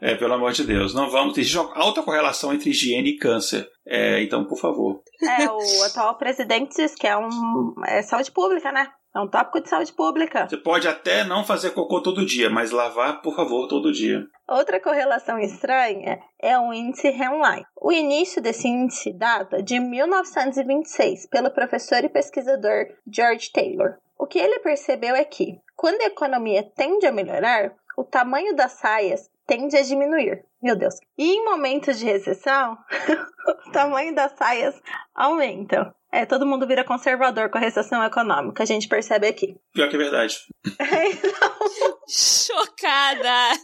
A: é, pelo amor de Deus. Não vamos ter alta correlação entre higiene e câncer. É, então, por favor.
C: É, o atual presidente diz que é um. É saúde pública, né? É um tópico de saúde pública.
A: Você pode até não fazer cocô todo dia, mas lavar, por favor, todo dia.
C: Outra correlação estranha é o índice Henline. O início desse índice data de 1926 pelo professor e pesquisador George Taylor. O que ele percebeu é que, quando a economia tende a melhorar, o tamanho das saias tende a diminuir. Meu Deus. E em momentos de recessão, o tamanho das saias aumenta. É, todo mundo vira conservador com a recessão econômica, a gente percebe aqui.
A: Pior que é verdade.
B: É, então... Chocada!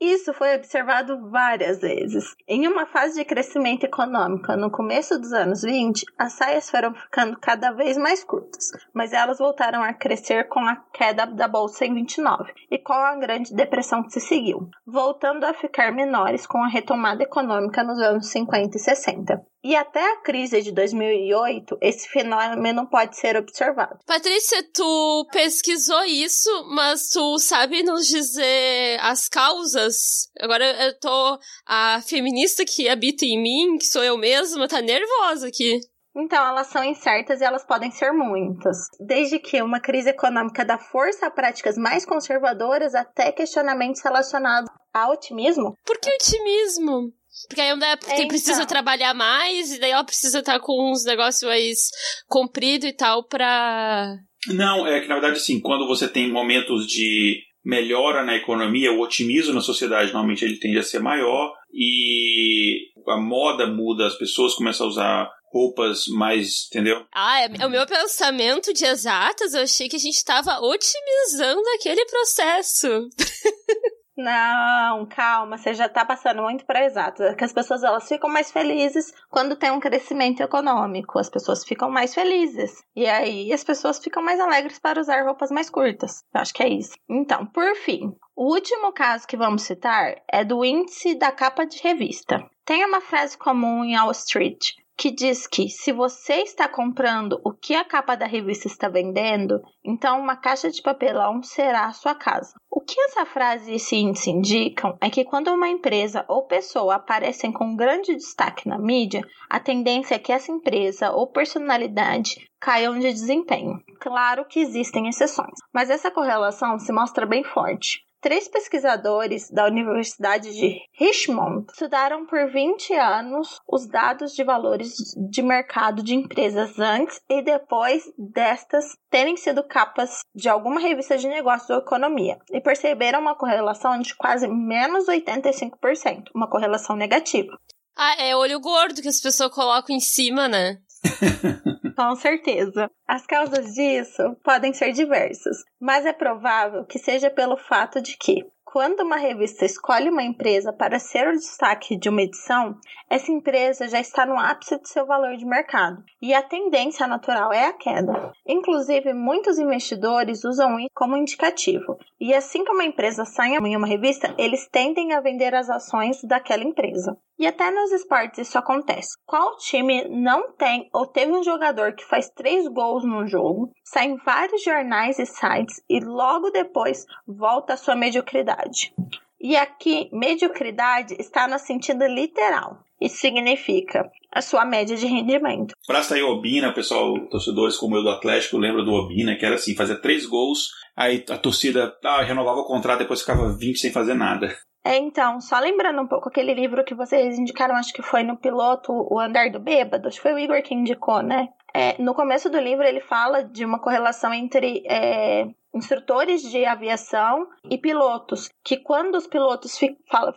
C: Isso foi observado várias vezes. Em uma fase de crescimento econômico no começo dos anos 20, as saias foram ficando cada vez mais curtas, mas elas voltaram a crescer com a queda da bolsa em 29 e com a grande depressão que se seguiu, voltando a ficar menores com a retomada econômica nos anos 50 e 60. E até a crise de 2008, esse fenômeno pode ser observado.
B: Patrícia, tu pesquisou isso, mas tu sabe nos dizer as causas? Agora eu tô. A feminista que habita em mim, que sou eu mesma, tá nervosa aqui.
C: Então, elas são incertas e elas podem ser muitas. Desde que uma crise econômica dá força a práticas mais conservadoras até questionamentos relacionados ao otimismo.
B: Por que otimismo? Porque aí é porque então. precisa trabalhar mais, e daí ela precisa estar com uns negócios mais compridos e tal pra.
A: Não, é que na verdade, assim, quando você tem momentos de melhora na economia, o otimismo na sociedade normalmente ele tende a ser maior e a moda muda, as pessoas começam a usar roupas mais, entendeu?
B: Ah, é, o meu pensamento de exatas, eu achei que a gente estava otimizando aquele processo.
C: Não, calma, você já tá passando muito para exato. É que as pessoas elas ficam mais felizes quando tem um crescimento econômico. As pessoas ficam mais felizes. E aí as pessoas ficam mais alegres para usar roupas mais curtas. Eu acho que é isso. Então, por fim, o último caso que vamos citar é do índice da capa de revista. Tem uma frase comum em Wall Street que diz que se você está comprando o que a capa da revista está vendendo, então uma caixa de papelão será a sua casa. O que essa frase e esse índice indicam é que quando uma empresa ou pessoa aparecem com grande destaque na mídia, a tendência é que essa empresa ou personalidade caiam de desempenho. Claro que existem exceções, mas essa correlação se mostra bem forte. Três pesquisadores da Universidade de Richmond estudaram por 20 anos os dados de valores de mercado de empresas antes e depois destas terem sido capas de alguma revista de negócios ou economia e perceberam uma correlação de quase menos 85%, uma correlação negativa.
B: Ah, é olho gordo que as pessoas colocam em cima, né?
C: Com certeza. As causas disso podem ser diversas, mas é provável que seja pelo fato de que, quando uma revista escolhe uma empresa para ser o destaque de uma edição, essa empresa já está no ápice de seu valor de mercado e a tendência natural é a queda. Inclusive, muitos investidores usam isso como indicativo. E assim que uma empresa sai em uma revista, eles tendem a vender as ações daquela empresa. E até nos esportes isso acontece. Qual time não tem ou teve um jogador que faz três gols no jogo, sai em vários jornais e sites e logo depois volta à sua mediocridade? E aqui, mediocridade está no sentido literal. Isso significa a sua média de rendimento.
A: Pra sair Obina, pessoal, torcedores como eu do Atlético, lembra do Obina, que era assim, fazia três gols, aí a torcida ah, renovava o contrato, depois ficava 20 sem fazer nada.
C: É, então, só lembrando um pouco aquele livro que vocês indicaram, acho que foi no piloto, O Andar do Bêbado, acho que foi o Igor que indicou, né? É, no começo do livro ele fala de uma correlação entre é, instrutores de aviação e pilotos, que quando os pilotos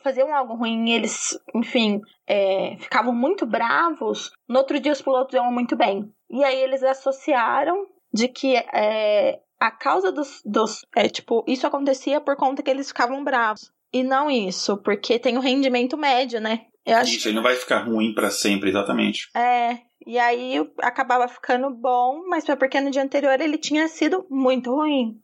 C: faziam algo ruim eles, enfim, é, ficavam muito bravos, no outro dia os pilotos iam muito bem. E aí eles associaram de que é, a causa dos, dos é, tipo, isso acontecia por conta que eles ficavam bravos e não isso, porque tem o rendimento médio, né?
A: Eu acho isso, ele não vai ficar ruim para sempre, exatamente.
C: É, e aí acabava ficando bom, mas foi porque no dia anterior ele tinha sido muito ruim.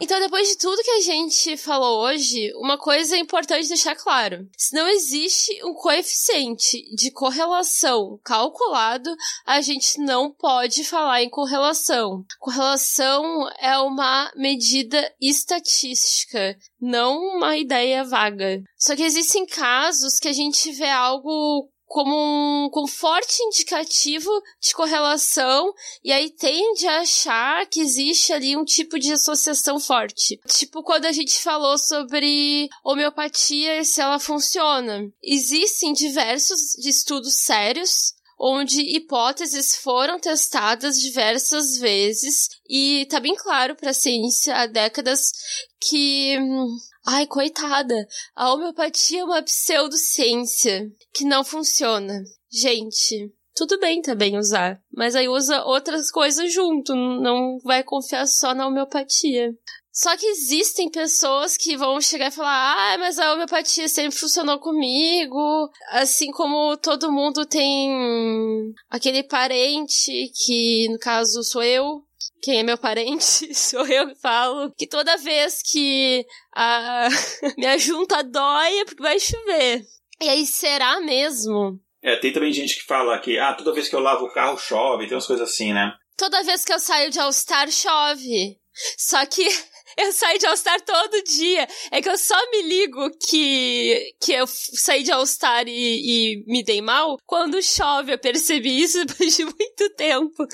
B: Então, depois de tudo que a gente falou hoje, uma coisa é importante deixar claro: se não existe um coeficiente de correlação calculado, a gente não pode falar em correlação. Correlação é uma medida estatística, não uma ideia vaga. Só que existem casos que a gente vê algo como um com forte indicativo de correlação e aí tende a achar que existe ali um tipo de associação forte. Tipo quando a gente falou sobre homeopatia e se ela funciona. Existem diversos estudos sérios onde hipóteses foram testadas diversas vezes e tá bem claro para a ciência há décadas que hum, Ai, coitada. A homeopatia é uma pseudociência que não funciona. Gente, tudo bem também usar, mas aí usa outras coisas junto, não vai confiar só na homeopatia. Só que existem pessoas que vão chegar e falar: ah, mas a homeopatia sempre funcionou comigo. Assim como todo mundo tem aquele parente, que no caso sou eu, quem é meu parente sou eu que falo que toda vez que a minha junta dói é porque vai chover. E aí, será mesmo?
A: É, tem também gente que fala que, ah, toda vez que eu lavo o carro chove, tem umas coisas assim, né?
B: Toda vez que eu saio de All-Star chove. Só que eu saio de All-Star todo dia. É que eu só me ligo que, que eu saí de All-Star e, e, me dei mal quando chove. Eu percebi isso depois de muito tempo.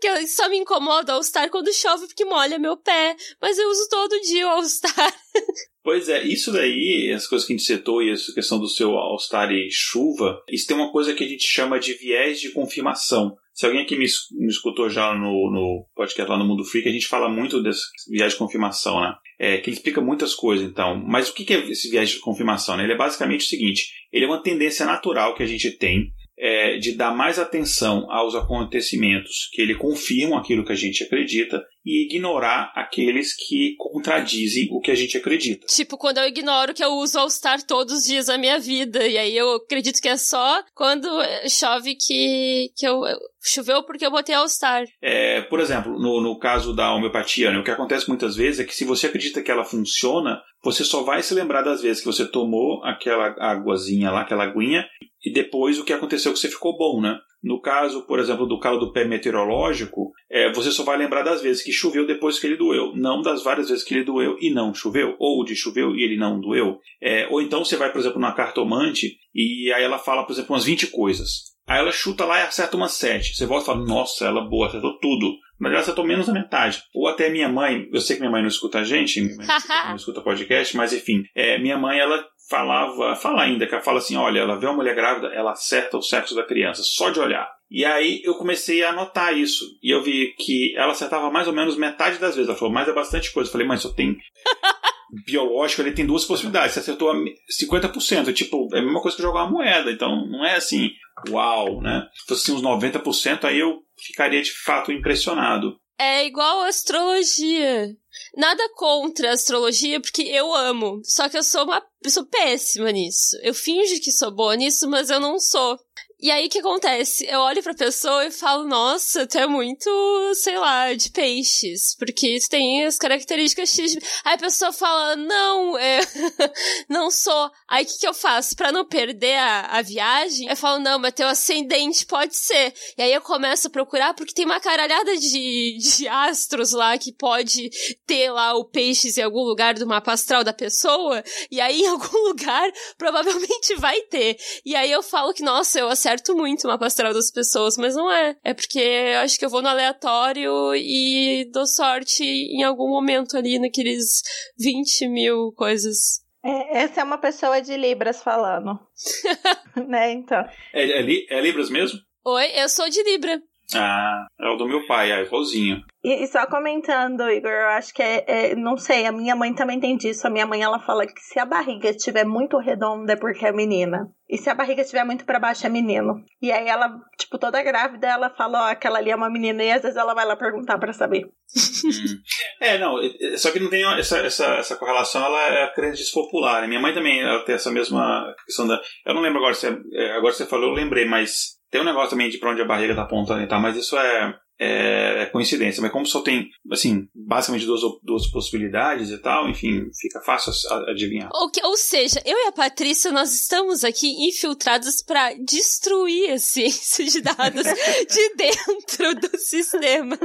B: Que eu só me incomodo All-Star quando chove porque molha meu pé. Mas eu uso todo dia o All-Star.
A: Pois é, isso daí, as coisas que a gente citou e essa questão do seu All-Star e chuva, isso tem uma coisa que a gente chama de viés de confirmação. Se alguém aqui me, me escutou já no, no podcast lá no Mundo Freak, a gente fala muito desse viés de confirmação, né? É, que ele explica muitas coisas, então. Mas o que é esse viés de confirmação? Né? Ele é basicamente o seguinte: ele é uma tendência natural que a gente tem é, de dar mais atenção aos acontecimentos que ele confirmam aquilo que a gente acredita e ignorar aqueles que contradizem o que a gente acredita.
B: Tipo, quando eu ignoro que eu uso All-Star todos os dias da minha vida, e aí eu acredito que é só quando chove que, que eu, choveu porque eu botei All-Star.
A: É, por exemplo, no, no caso da homeopatia, né, o que acontece muitas vezes é que se você acredita que ela funciona, você só vai se lembrar das vezes que você tomou aquela águazinha lá, aquela aguinha, e depois o que aconteceu que você ficou bom, né? No caso, por exemplo, do calo do pé meteorológico, é, você só vai lembrar das vezes que choveu depois que ele doeu, não das várias vezes que ele doeu e não choveu, ou de choveu e ele não doeu. É, ou então você vai, por exemplo, na cartomante e aí ela fala, por exemplo, umas 20 coisas. Aí ela chuta lá e acerta umas 7. Você volta e fala, nossa, ela boa, acertou tudo. Mas ela acertou menos da metade. Ou até minha mãe, eu sei que minha mãe não escuta a gente, minha mãe não escuta podcast, mas enfim, é, minha mãe, ela falava, fala ainda, que ela fala assim, olha, ela vê uma mulher grávida, ela acerta o sexo da criança, só de olhar. E aí eu comecei a anotar isso. E eu vi que ela acertava mais ou menos metade das vezes. Ela falou, mas é bastante coisa. Eu falei, mas só tem. Biológico, ele tem duas possibilidades. Você acertou 50%. É tipo, é a mesma coisa que jogar uma moeda. Então não é assim, uau, né? Se fosse assim, uns 90%, aí eu ficaria de fato impressionado.
B: É igual a astrologia. Nada contra a astrologia, porque eu amo. Só que eu sou uma eu sou péssima nisso. Eu finjo que sou boa nisso, mas eu não sou. E aí o que acontece? Eu olho pra pessoa e falo, nossa, tu é muito, sei lá, de peixes, porque tu tem as características X. Aí a pessoa fala, não, é... não sou. Aí o que, que eu faço? Pra não perder a, a viagem, eu falo, não, mas teu ascendente pode ser. E aí eu começo a procurar, porque tem uma caralhada de, de astros lá que pode ter lá o peixes em algum lugar do mapa astral da pessoa, e aí em algum lugar provavelmente vai ter. E aí eu falo que, nossa, eu acerto acerto muito o mapa astral das pessoas, mas não é. É porque eu acho que eu vou no aleatório e dou sorte em algum momento ali naqueles 20 mil coisas.
C: É, essa é uma pessoa de Libras falando. né, então.
A: É, é, é Libras mesmo?
B: Oi, eu sou de Libra.
A: Ah, é o do meu pai, é igualzinho.
C: E, e, só comentando, Igor, eu acho que é, é, Não sei, a minha mãe também tem disso. A minha mãe, ela fala que se a barriga estiver muito redonda é porque é menina. E se a barriga estiver muito para baixo é menino. E aí ela, tipo, toda grávida, ela fala, ó, aquela ali é uma menina. E às vezes ela vai lá perguntar para saber.
A: É, não, só que não tem essa, essa, essa correlação, ela é a crendice popular. Minha mãe também ela tem essa mesma questão da. Eu não lembro agora se é, agora você falou, eu lembrei, mas tem um negócio também de pra onde a barriga tá apontando e tal, mas isso é, é, é coincidência. Mas como só tem, assim, basicamente duas, duas possibilidades e tal, enfim, fica fácil adivinhar.
B: Ou, que, ou seja, eu e a Patrícia, nós estamos aqui infiltrados para destruir a ciência de dados de dentro do sistema.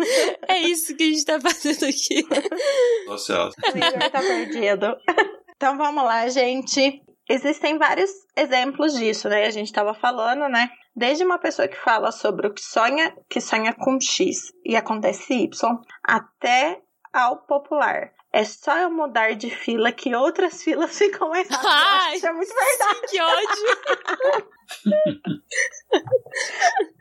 B: É isso que a gente tá fazendo aqui.
A: Nossa,
C: o Igor tá perdido. Então vamos lá, gente. Existem vários exemplos disso, né? A gente estava falando, né? Desde uma pessoa que fala sobre o que sonha, que sonha com X e acontece Y, até ao popular. É só eu mudar de fila que outras filas ficam mais rápidas. Ai, Isso é muito verdade.
B: Que ódio!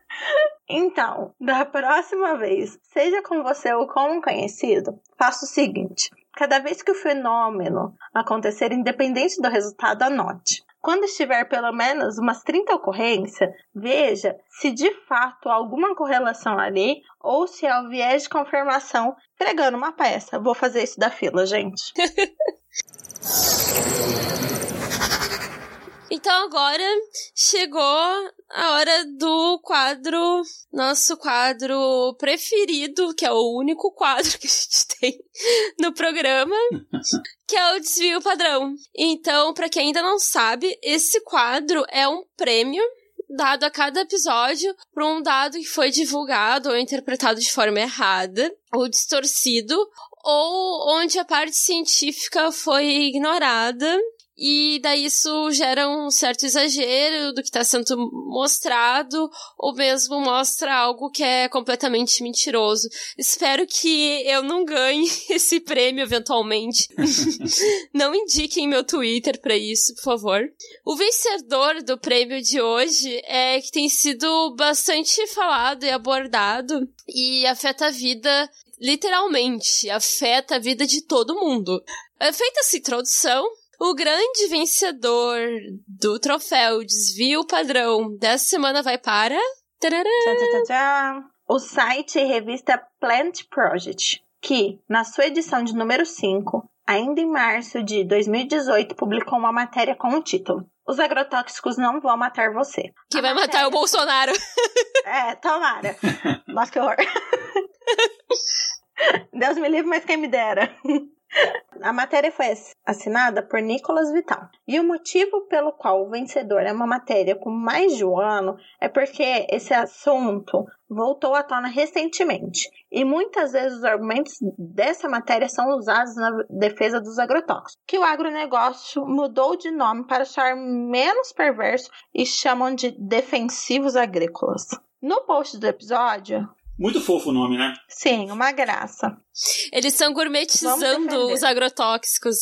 C: então, da próxima vez, seja com você ou com um conhecido, faça o seguinte: cada vez que o fenômeno acontecer, independente do resultado, anote. Quando estiver pelo menos umas 30 ocorrências, veja se de fato há alguma correlação ali ou se é o viés de confirmação pregando uma peça. Vou fazer isso da fila, gente.
B: Então agora chegou a hora do quadro, nosso quadro preferido, que é o único quadro que a gente tem no programa, que é o desvio padrão. Então, para quem ainda não sabe, esse quadro é um prêmio dado a cada episódio por um dado que foi divulgado ou interpretado de forma errada ou distorcido ou onde a parte científica foi ignorada e daí isso gera um certo exagero do que está sendo mostrado, ou mesmo mostra algo que é completamente mentiroso. Espero que eu não ganhe esse prêmio eventualmente. não indiquem meu Twitter para isso, por favor. O vencedor do prêmio de hoje é que tem sido bastante falado e abordado e afeta a vida literalmente, afeta a vida de todo mundo. É feita essa introdução, o grande vencedor do troféu Desvio Padrão dessa semana vai para.
C: O site e revista Plant Project, que, na sua edição de número 5, ainda em março de 2018, publicou uma matéria com o título Os agrotóxicos não vão matar você.
B: Que A vai matéria... matar o Bolsonaro.
C: É, tomara. Nossa, que horror. Deus me livre, mas quem me dera. A matéria foi assinada por Nicolas Vital. E o motivo pelo qual o vencedor é uma matéria com mais de um ano é porque esse assunto voltou à tona recentemente. E muitas vezes os argumentos dessa matéria são usados na defesa dos agrotóxicos, que o agronegócio mudou de nome para soar menos perverso e chamam de defensivos agrícolas. No post do episódio,
A: muito fofo o nome, né?
C: Sim, uma graça.
B: Eles estão gourmetizando os agrotóxicos.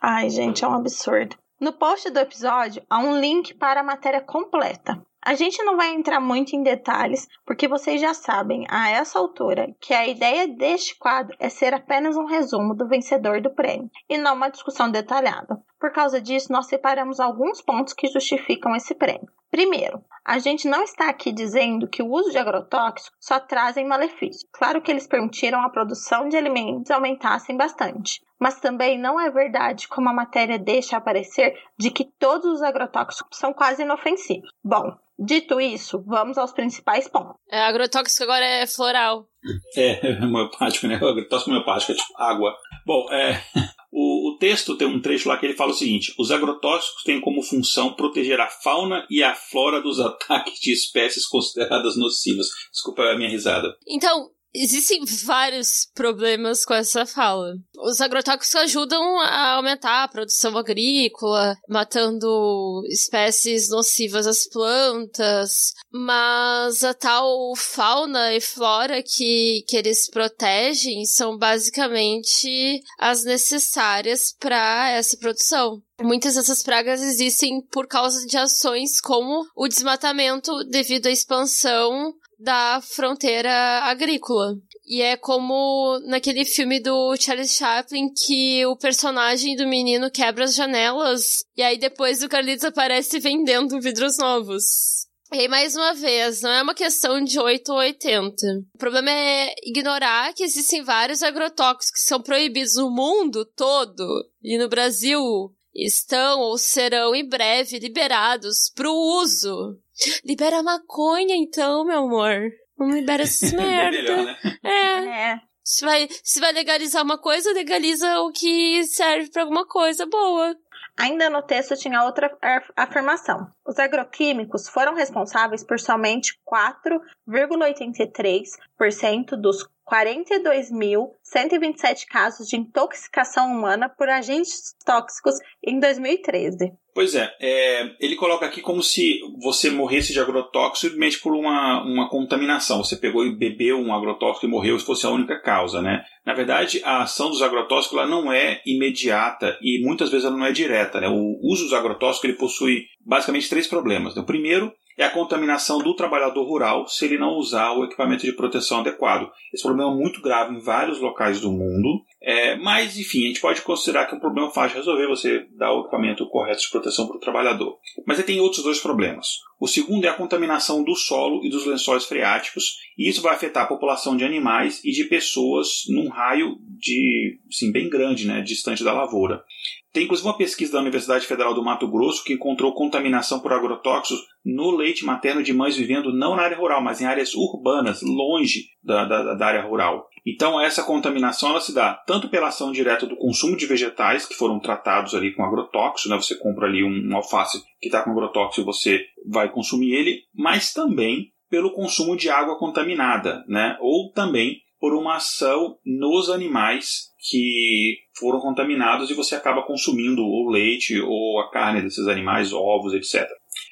C: Ai, gente, é um absurdo. No post do episódio há um link para a matéria completa. A gente não vai entrar muito em detalhes, porque vocês já sabem, a essa altura, que a ideia deste quadro é ser apenas um resumo do vencedor do prêmio, e não uma discussão detalhada. Por causa disso, nós separamos alguns pontos que justificam esse prêmio. Primeiro, a gente não está aqui dizendo que o uso de agrotóxicos só trazem malefícios. Claro que eles permitiram a produção de alimentos aumentassem bastante, mas também não é verdade, como a matéria deixa aparecer, de que todos os agrotóxicos são quase inofensivos. Bom, dito isso, vamos aos principais pontos.
B: É, agrotóxico agora é floral.
A: É, homeopático, né? Agrotóxico homeopático é tipo água. Bom, é, o, o, texto tem um trecho lá que ele fala o seguinte: os agrotóxicos têm como função proteger a fauna e a flora dos ataques de espécies consideradas nocivas. Desculpa a minha risada.
B: Então, Existem vários problemas com essa fala. Os agrotóxicos ajudam a aumentar a produção agrícola, matando espécies nocivas às plantas, mas a tal fauna e flora que, que eles protegem são basicamente as necessárias para essa produção. Muitas dessas pragas existem por causa de ações como o desmatamento devido à expansão da fronteira agrícola. E é como naquele filme do Charles Chaplin que o personagem do menino quebra as janelas e aí depois o Carlitos aparece vendendo vidros novos. E aí, mais uma vez, não é uma questão de 8 ou 80. O problema é ignorar que existem vários agrotóxicos que são proibidos no mundo todo. E no Brasil estão ou serão em breve liberados para o uso Libera a maconha, então, meu amor. Não libera essas merda. Melhor, né? É. é. Se vai, se vai legalizar uma coisa, legaliza o que serve para alguma coisa boa.
C: Ainda no texto tinha outra afirmação. Os agroquímicos foram responsáveis por somente 4,83% dos 42.127 casos de intoxicação humana por agentes tóxicos em 2013.
A: Pois é, é, ele coloca aqui como se você morresse de agrotóxico simplesmente por uma, uma contaminação. Você pegou e bebeu um agrotóxico e morreu se fosse a única causa, né? Na verdade, a ação dos agrotóxicos ela não é imediata e muitas vezes ela não é direta. Né? O uso dos agrotóxicos ele possui basicamente três problemas. Né? O primeiro é a contaminação do trabalhador rural se ele não usar o equipamento de proteção adequado. Esse problema é muito grave em vários locais do mundo, é, mas enfim, a gente pode considerar que é um problema fácil de resolver você dar o equipamento correto de proteção para o trabalhador. Mas aí tem outros dois problemas. O segundo é a contaminação do solo e dos lençóis freáticos, e isso vai afetar a população de animais e de pessoas num raio de, assim, bem grande, né, distante da lavoura. Tem inclusive uma pesquisa da Universidade Federal do Mato Grosso que encontrou contaminação por agrotóxicos no leite materno de mães vivendo não na área rural, mas em áreas urbanas, longe da, da, da área rural. Então, essa contaminação ela se dá tanto pela ação direta do consumo de vegetais que foram tratados ali com agrotóxico, né? você compra ali um, um alface que está com agrotóxico e você vai consumir ele, mas também pelo consumo de água contaminada, né? ou também por uma ação nos animais que foram contaminados e você acaba consumindo o leite ou a carne desses animais, ovos, etc.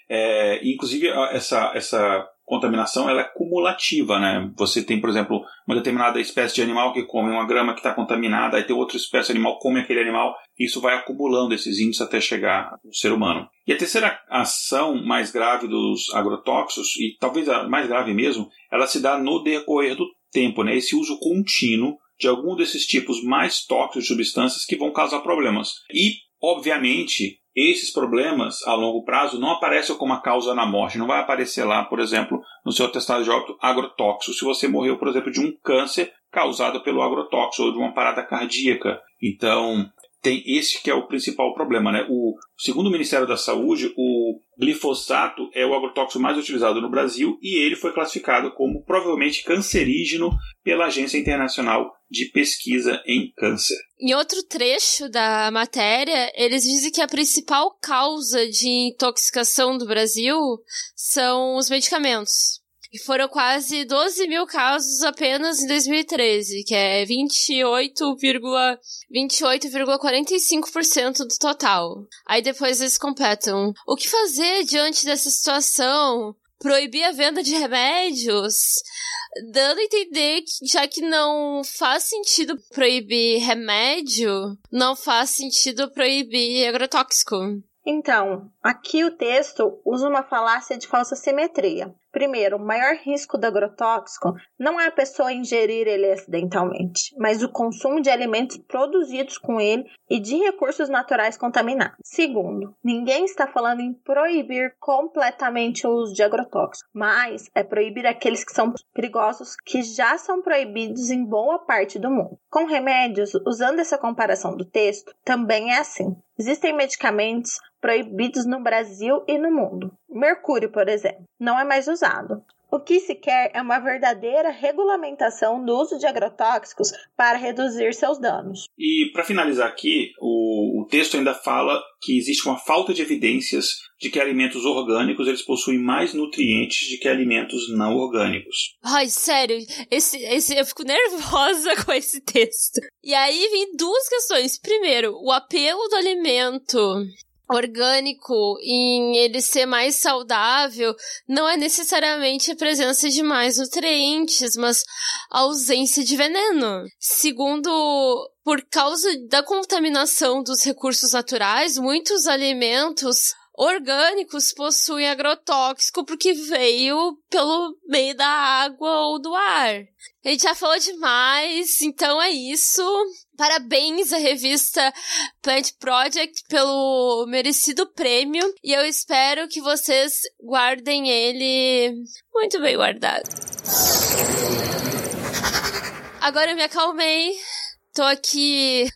A: É, inclusive, essa, essa contaminação ela é cumulativa, né? Você tem, por exemplo, uma determinada espécie de animal que come uma grama que está contaminada, aí tem outra espécie de animal que come aquele animal, isso vai acumulando esses índices até chegar no ser humano. E a terceira ação mais grave dos agrotóxicos, e talvez a mais grave mesmo, ela se dá no decorrer do tempo, né? Esse uso contínuo de algum desses tipos mais tóxicos de substâncias que vão causar problemas. E, obviamente, esses problemas a longo prazo não aparecem como a causa na morte. Não vai aparecer lá, por exemplo, no seu atestado de óbito agrotóxico, se você morreu, por exemplo, de um câncer causado pelo agrotóxico ou de uma parada cardíaca. Então, tem esse que é o principal problema, né? O segundo o Ministério da Saúde, o glifosato é o agrotóxico mais utilizado no Brasil e ele foi classificado como provavelmente cancerígeno pela Agência Internacional de Pesquisa em Câncer.
B: Em outro trecho da matéria, eles dizem que a principal causa de intoxicação do Brasil são os medicamentos. E foram quase 12 mil casos apenas em 2013, que é 28,45% 28, do total. Aí depois eles completam. O que fazer diante dessa situação? Proibir a venda de remédios? dando a entender que já que não faz sentido proibir remédio, não faz sentido proibir agrotóxico.
C: Então, aqui o texto usa uma falácia de falsa simetria. Primeiro, o maior risco do agrotóxico não é a pessoa ingerir ele acidentalmente, mas o consumo de alimentos produzidos com ele e de recursos naturais contaminados. Segundo, ninguém está falando em proibir completamente o uso de agrotóxicos, mas é proibir aqueles que são perigosos que já são proibidos em boa parte do mundo. Com remédios, usando essa comparação do texto, também é assim. Existem medicamentos proibidos no Brasil e no mundo. Mercúrio, por exemplo, não é mais usado. O que se quer é uma verdadeira regulamentação do uso de agrotóxicos para reduzir seus danos.
A: E para finalizar aqui, o, o, texto ainda fala que existe uma falta de evidências de que alimentos orgânicos eles possuem mais nutrientes do que alimentos não orgânicos.
B: Ai, sério, esse, esse, eu fico nervosa com esse texto. E aí vem duas questões. Primeiro, o apelo do alimento orgânico em ele ser mais saudável não é necessariamente a presença de mais nutrientes, mas a ausência de veneno. Segundo, por causa da contaminação dos recursos naturais, muitos alimentos orgânicos possuem agrotóxico porque veio pelo meio da água ou do ar. A gente já falou demais, então é isso. Parabéns à revista Plant Project pelo merecido prêmio e eu espero que vocês guardem ele muito bem guardado. Agora eu me acalmei. Tô aqui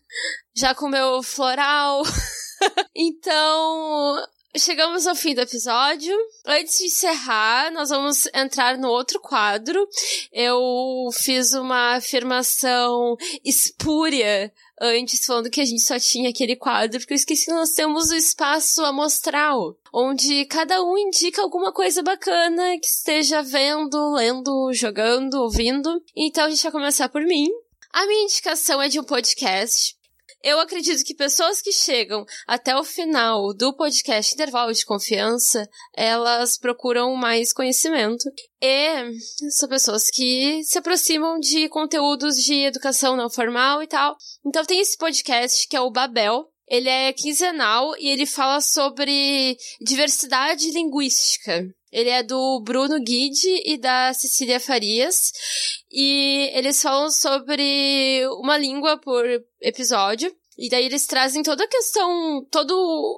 B: já com meu floral. então, Chegamos ao fim do episódio. Antes de encerrar, nós vamos entrar no outro quadro. Eu fiz uma afirmação espúria antes, falando que a gente só tinha aquele quadro, porque eu esqueci que nós temos o espaço amostral, onde cada um indica alguma coisa bacana que esteja vendo, lendo, jogando, ouvindo. Então a gente vai começar por mim. A minha indicação é de um podcast eu acredito que pessoas que chegam até o final do podcast Intervalo de Confiança, elas procuram mais conhecimento. E são pessoas que se aproximam de conteúdos de educação não formal e tal. Então tem esse podcast que é o Babel, ele é quinzenal e ele fala sobre diversidade linguística. Ele é do Bruno Guide e da Cecília Farias. E eles falam sobre uma língua por episódio. E daí eles trazem toda a questão, toda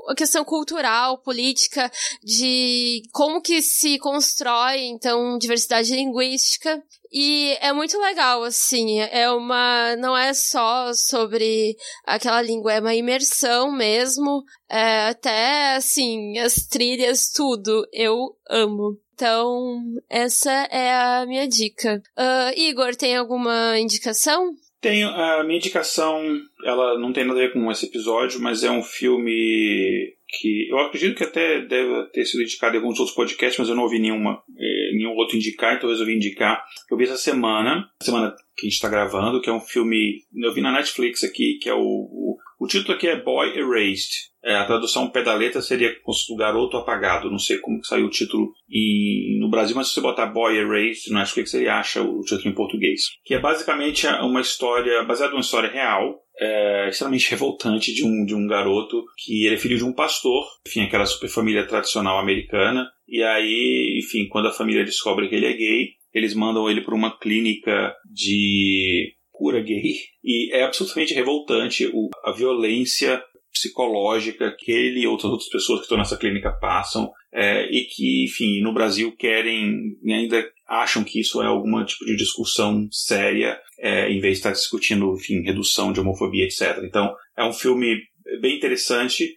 B: a questão cultural, política, de como que se constrói, então, diversidade linguística. E é muito legal, assim, é uma, não é só sobre aquela língua, é uma imersão mesmo, é, até, assim, as trilhas, tudo, eu amo. Então, essa é a minha dica. Uh, Igor, tem alguma indicação?
A: Tenho a minha indicação, ela não tem nada a ver com esse episódio, mas é um filme que eu acredito que até deve ter sido indicado em alguns outros podcasts, mas eu não ouvi nenhuma, eh, nenhum outro indicar, então eu resolvi indicar. Eu vi essa semana, semana que a gente está gravando, que é um filme, eu vi na Netflix aqui, que é o, o, o título aqui é Boy Erased. É, a tradução pé da letra seria o garoto apagado. Não sei como saiu o título e no Brasil, mas se você botar Boy Erased, acho que você acha o título em português. Que é basicamente uma história, baseada numa história real, é, extremamente revoltante de um, de um garoto que ele é filho de um pastor, enfim, aquela super família tradicional americana. E aí, enfim, quando a família descobre que ele é gay, eles mandam ele para uma clínica de cura gay. E é absolutamente revoltante o, a violência psicológica que ele e outras outras pessoas que estão nessa clínica passam. É, e que, enfim, no Brasil querem, ainda acham que isso é algum tipo de discussão séria, é, em vez de estar discutindo, enfim, redução de homofobia, etc. Então, é um filme bem interessante.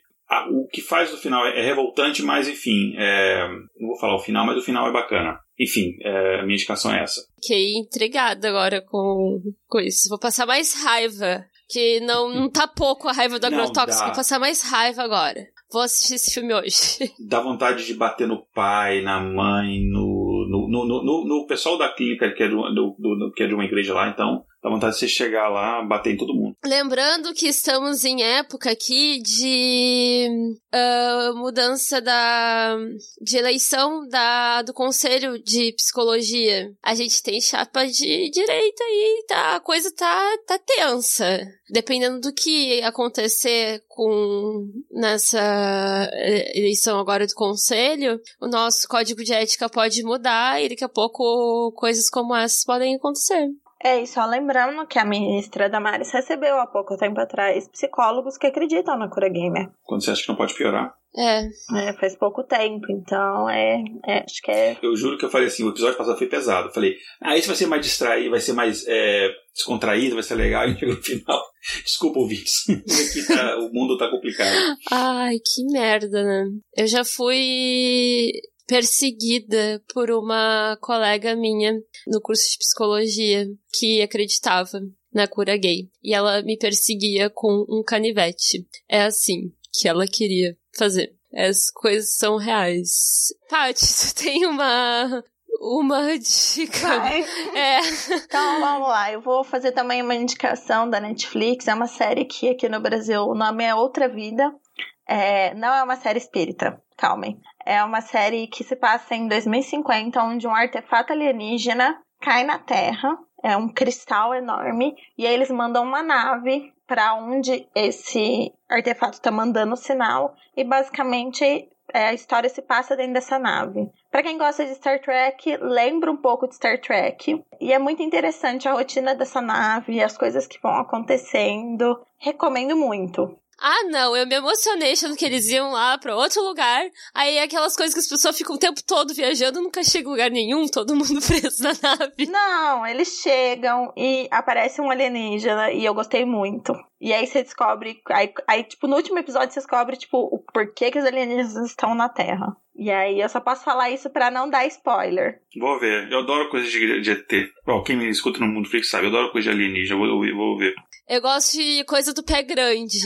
A: O que faz no final é revoltante, mas enfim, é, não vou falar o final, mas o final é bacana. Enfim, é, a minha indicação é essa.
B: Fiquei intrigada agora com, com isso. Vou passar mais raiva. Que não, não tá pouco a raiva do agrotóxico, vou passar mais raiva agora. Vou assistir esse filme hoje.
A: Dá vontade de bater no pai, na mãe, no, no, no, no, pessoal da clínica que é, do, que é de uma igreja lá, então Dá vontade de você chegar lá, bater em todo mundo.
B: Lembrando que estamos em época aqui de uh, mudança da de eleição da, do Conselho de Psicologia. A gente tem chapa de direita e tá, a coisa tá, tá tensa. Dependendo do que acontecer com nessa eh, eleição agora do conselho, o nosso código de ética pode mudar e daqui a pouco coisas como essas podem acontecer.
C: É, e só lembrando que a ministra Damares recebeu há pouco tempo atrás psicólogos que acreditam na cura gamer.
A: Quando você acha que não pode piorar?
B: É.
C: é. faz pouco tempo, então é, é, Acho que é.
A: Eu juro que eu falei assim: o episódio passado foi pesado. Eu falei, ah, esse vai ser mais distraído, vai ser mais é, descontraído, vai ser legal. E chegou no final. Desculpa, ouvintes. tá, o mundo tá complicado.
B: Ai, que merda, né? Eu já fui perseguida por uma colega minha no curso de psicologia que acreditava na cura gay. E ela me perseguia com um canivete. É assim que ela queria fazer. As coisas são reais. Paty, tu tem uma uma dica.
C: Vai.
B: É.
C: Então vamos lá. Eu vou fazer também uma indicação da Netflix. É uma série que aqui no Brasil o nome é Outra Vida. É, não é uma série espírita, calmem. É uma série que se passa em 2050, onde um artefato alienígena cai na Terra. É um cristal enorme. E aí eles mandam uma nave para onde esse artefato está mandando o sinal. E basicamente é, a história se passa dentro dessa nave. Para quem gosta de Star Trek, lembra um pouco de Star Trek. E é muito interessante a rotina dessa nave, as coisas que vão acontecendo. Recomendo muito.
B: Ah, não, eu me emocionei achando que eles iam lá pra outro lugar. Aí aquelas coisas que as pessoas ficam o tempo todo viajando, nunca chega em lugar nenhum, todo mundo preso na nave.
C: Não, eles chegam e aparece um alienígena e eu gostei muito. E aí você descobre. Aí, aí, tipo, no último episódio você descobre, tipo, o porquê que os alienígenas estão na Terra. E aí eu só posso falar isso para não dar spoiler.
A: Vou ver. Eu adoro coisas de, de ET. Bom, quem me escuta no Mundo Freak sabe, eu adoro coisa de alienígena. Eu vou, eu vou ver.
B: Eu gosto de coisa do pé grande.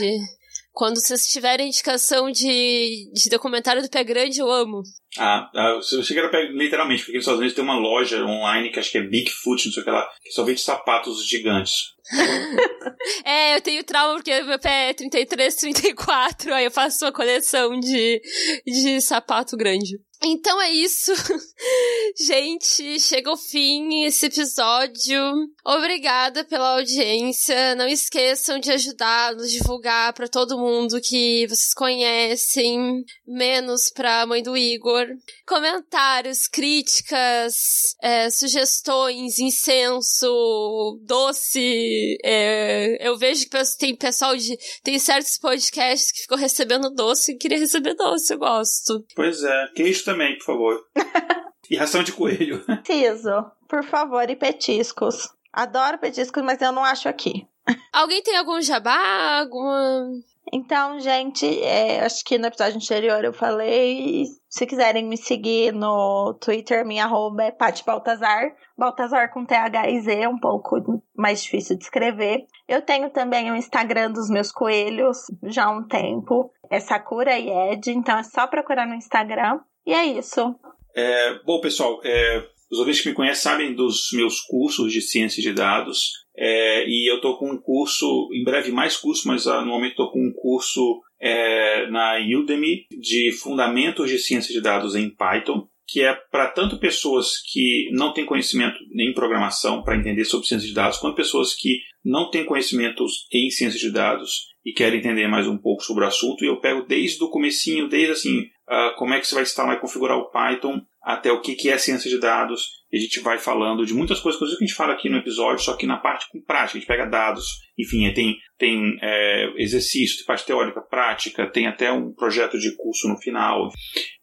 B: Quando vocês tiverem indicação de, de documentário do Pé Grande, eu amo.
A: Ah, ah eu cheguei a pé, literalmente, porque nos Estados Unidos tem uma loja online que acho que é Bigfoot, não sei o que lá, que só vende sapatos gigantes.
B: é, eu tenho trauma porque meu pé é 33, 34, aí eu faço uma coleção de, de sapato grande. Então é isso. Gente, chega ao fim esse episódio. Obrigada pela audiência. Não esqueçam de ajudar, nos divulgar para todo mundo que vocês conhecem, menos pra mãe do Igor. Comentários, críticas, é, sugestões, incenso, doce. É, eu vejo que tem pessoal de. Tem certos podcasts que ficam recebendo doce e queria receber doce, eu gosto.
A: Pois é, queijo também, por favor. e ração de coelho.
C: Preciso, por favor, e petiscos. Adoro petiscos, mas eu não acho aqui.
B: Alguém tem algum jabá? Alguma.
C: Então, gente, é, acho que no episódio anterior eu falei. Se quiserem me seguir no Twitter, minha arroba é Paty Baltazar. Baltazar com TH e Z, um pouco mais difícil de escrever. Eu tenho também o Instagram dos meus coelhos já há um tempo. É Sakura e Ed, então é só procurar no Instagram. E é isso.
A: É, bom, pessoal, é, os ouvintes que me conhecem sabem dos meus cursos de ciência de dados. É, e eu estou com um curso, em breve mais curso, mas uh, no momento estou com um curso é, na Udemy de Fundamentos de Ciência de Dados em Python, que é para tanto pessoas que não têm conhecimento em programação para entender sobre ciência de dados, quanto pessoas que não têm conhecimentos em ciência de dados e querem entender mais um pouco sobre o assunto, e eu pego desde o comecinho, desde assim, uh, como é que você vai instalar e configurar o Python, até o que, que é ciência de dados, e a gente vai falando de muitas coisas, coisas que a gente fala aqui no episódio, só que na parte com prática, a gente pega dados, enfim, tem, tem é, exercício, tem parte teórica, prática, tem até um projeto de curso no final.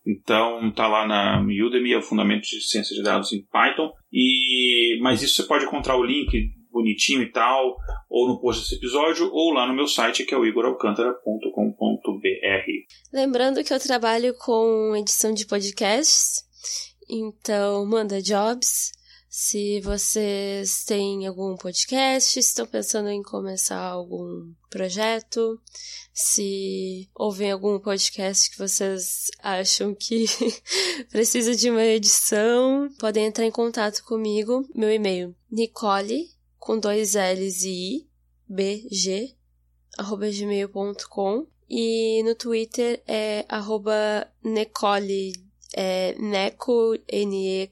A: Então, tá lá na Udemy, é o Fundamento de Ciência de Dados em Python, e mas isso você pode encontrar o link bonitinho e tal, ou no post desse episódio, ou lá no meu site, que é o igoralcantara.com.br.
B: Lembrando que eu trabalho com edição de podcasts, então manda jobs. Se vocês têm algum podcast, estão pensando em começar algum projeto, se ouvem algum podcast que vocês acham que precisa de uma edição, podem entrar em contato comigo. Meu e-mail, nicole, com dois L's e I, bg, arroba gmail.com e no Twitter é arroba necole, é neco, N-E-K-O-L-L-I.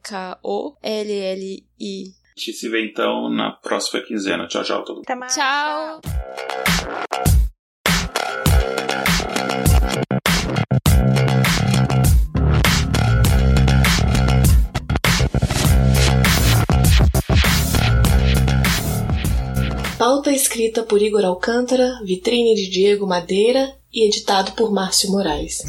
A: A gente se vê então na próxima quinzena. Tchau, tchau, todo mundo.
C: Até mais.
B: Tchau.
D: Pauta escrita por Igor Alcântara, vitrine de Diego Madeira e editado por Márcio Moraes.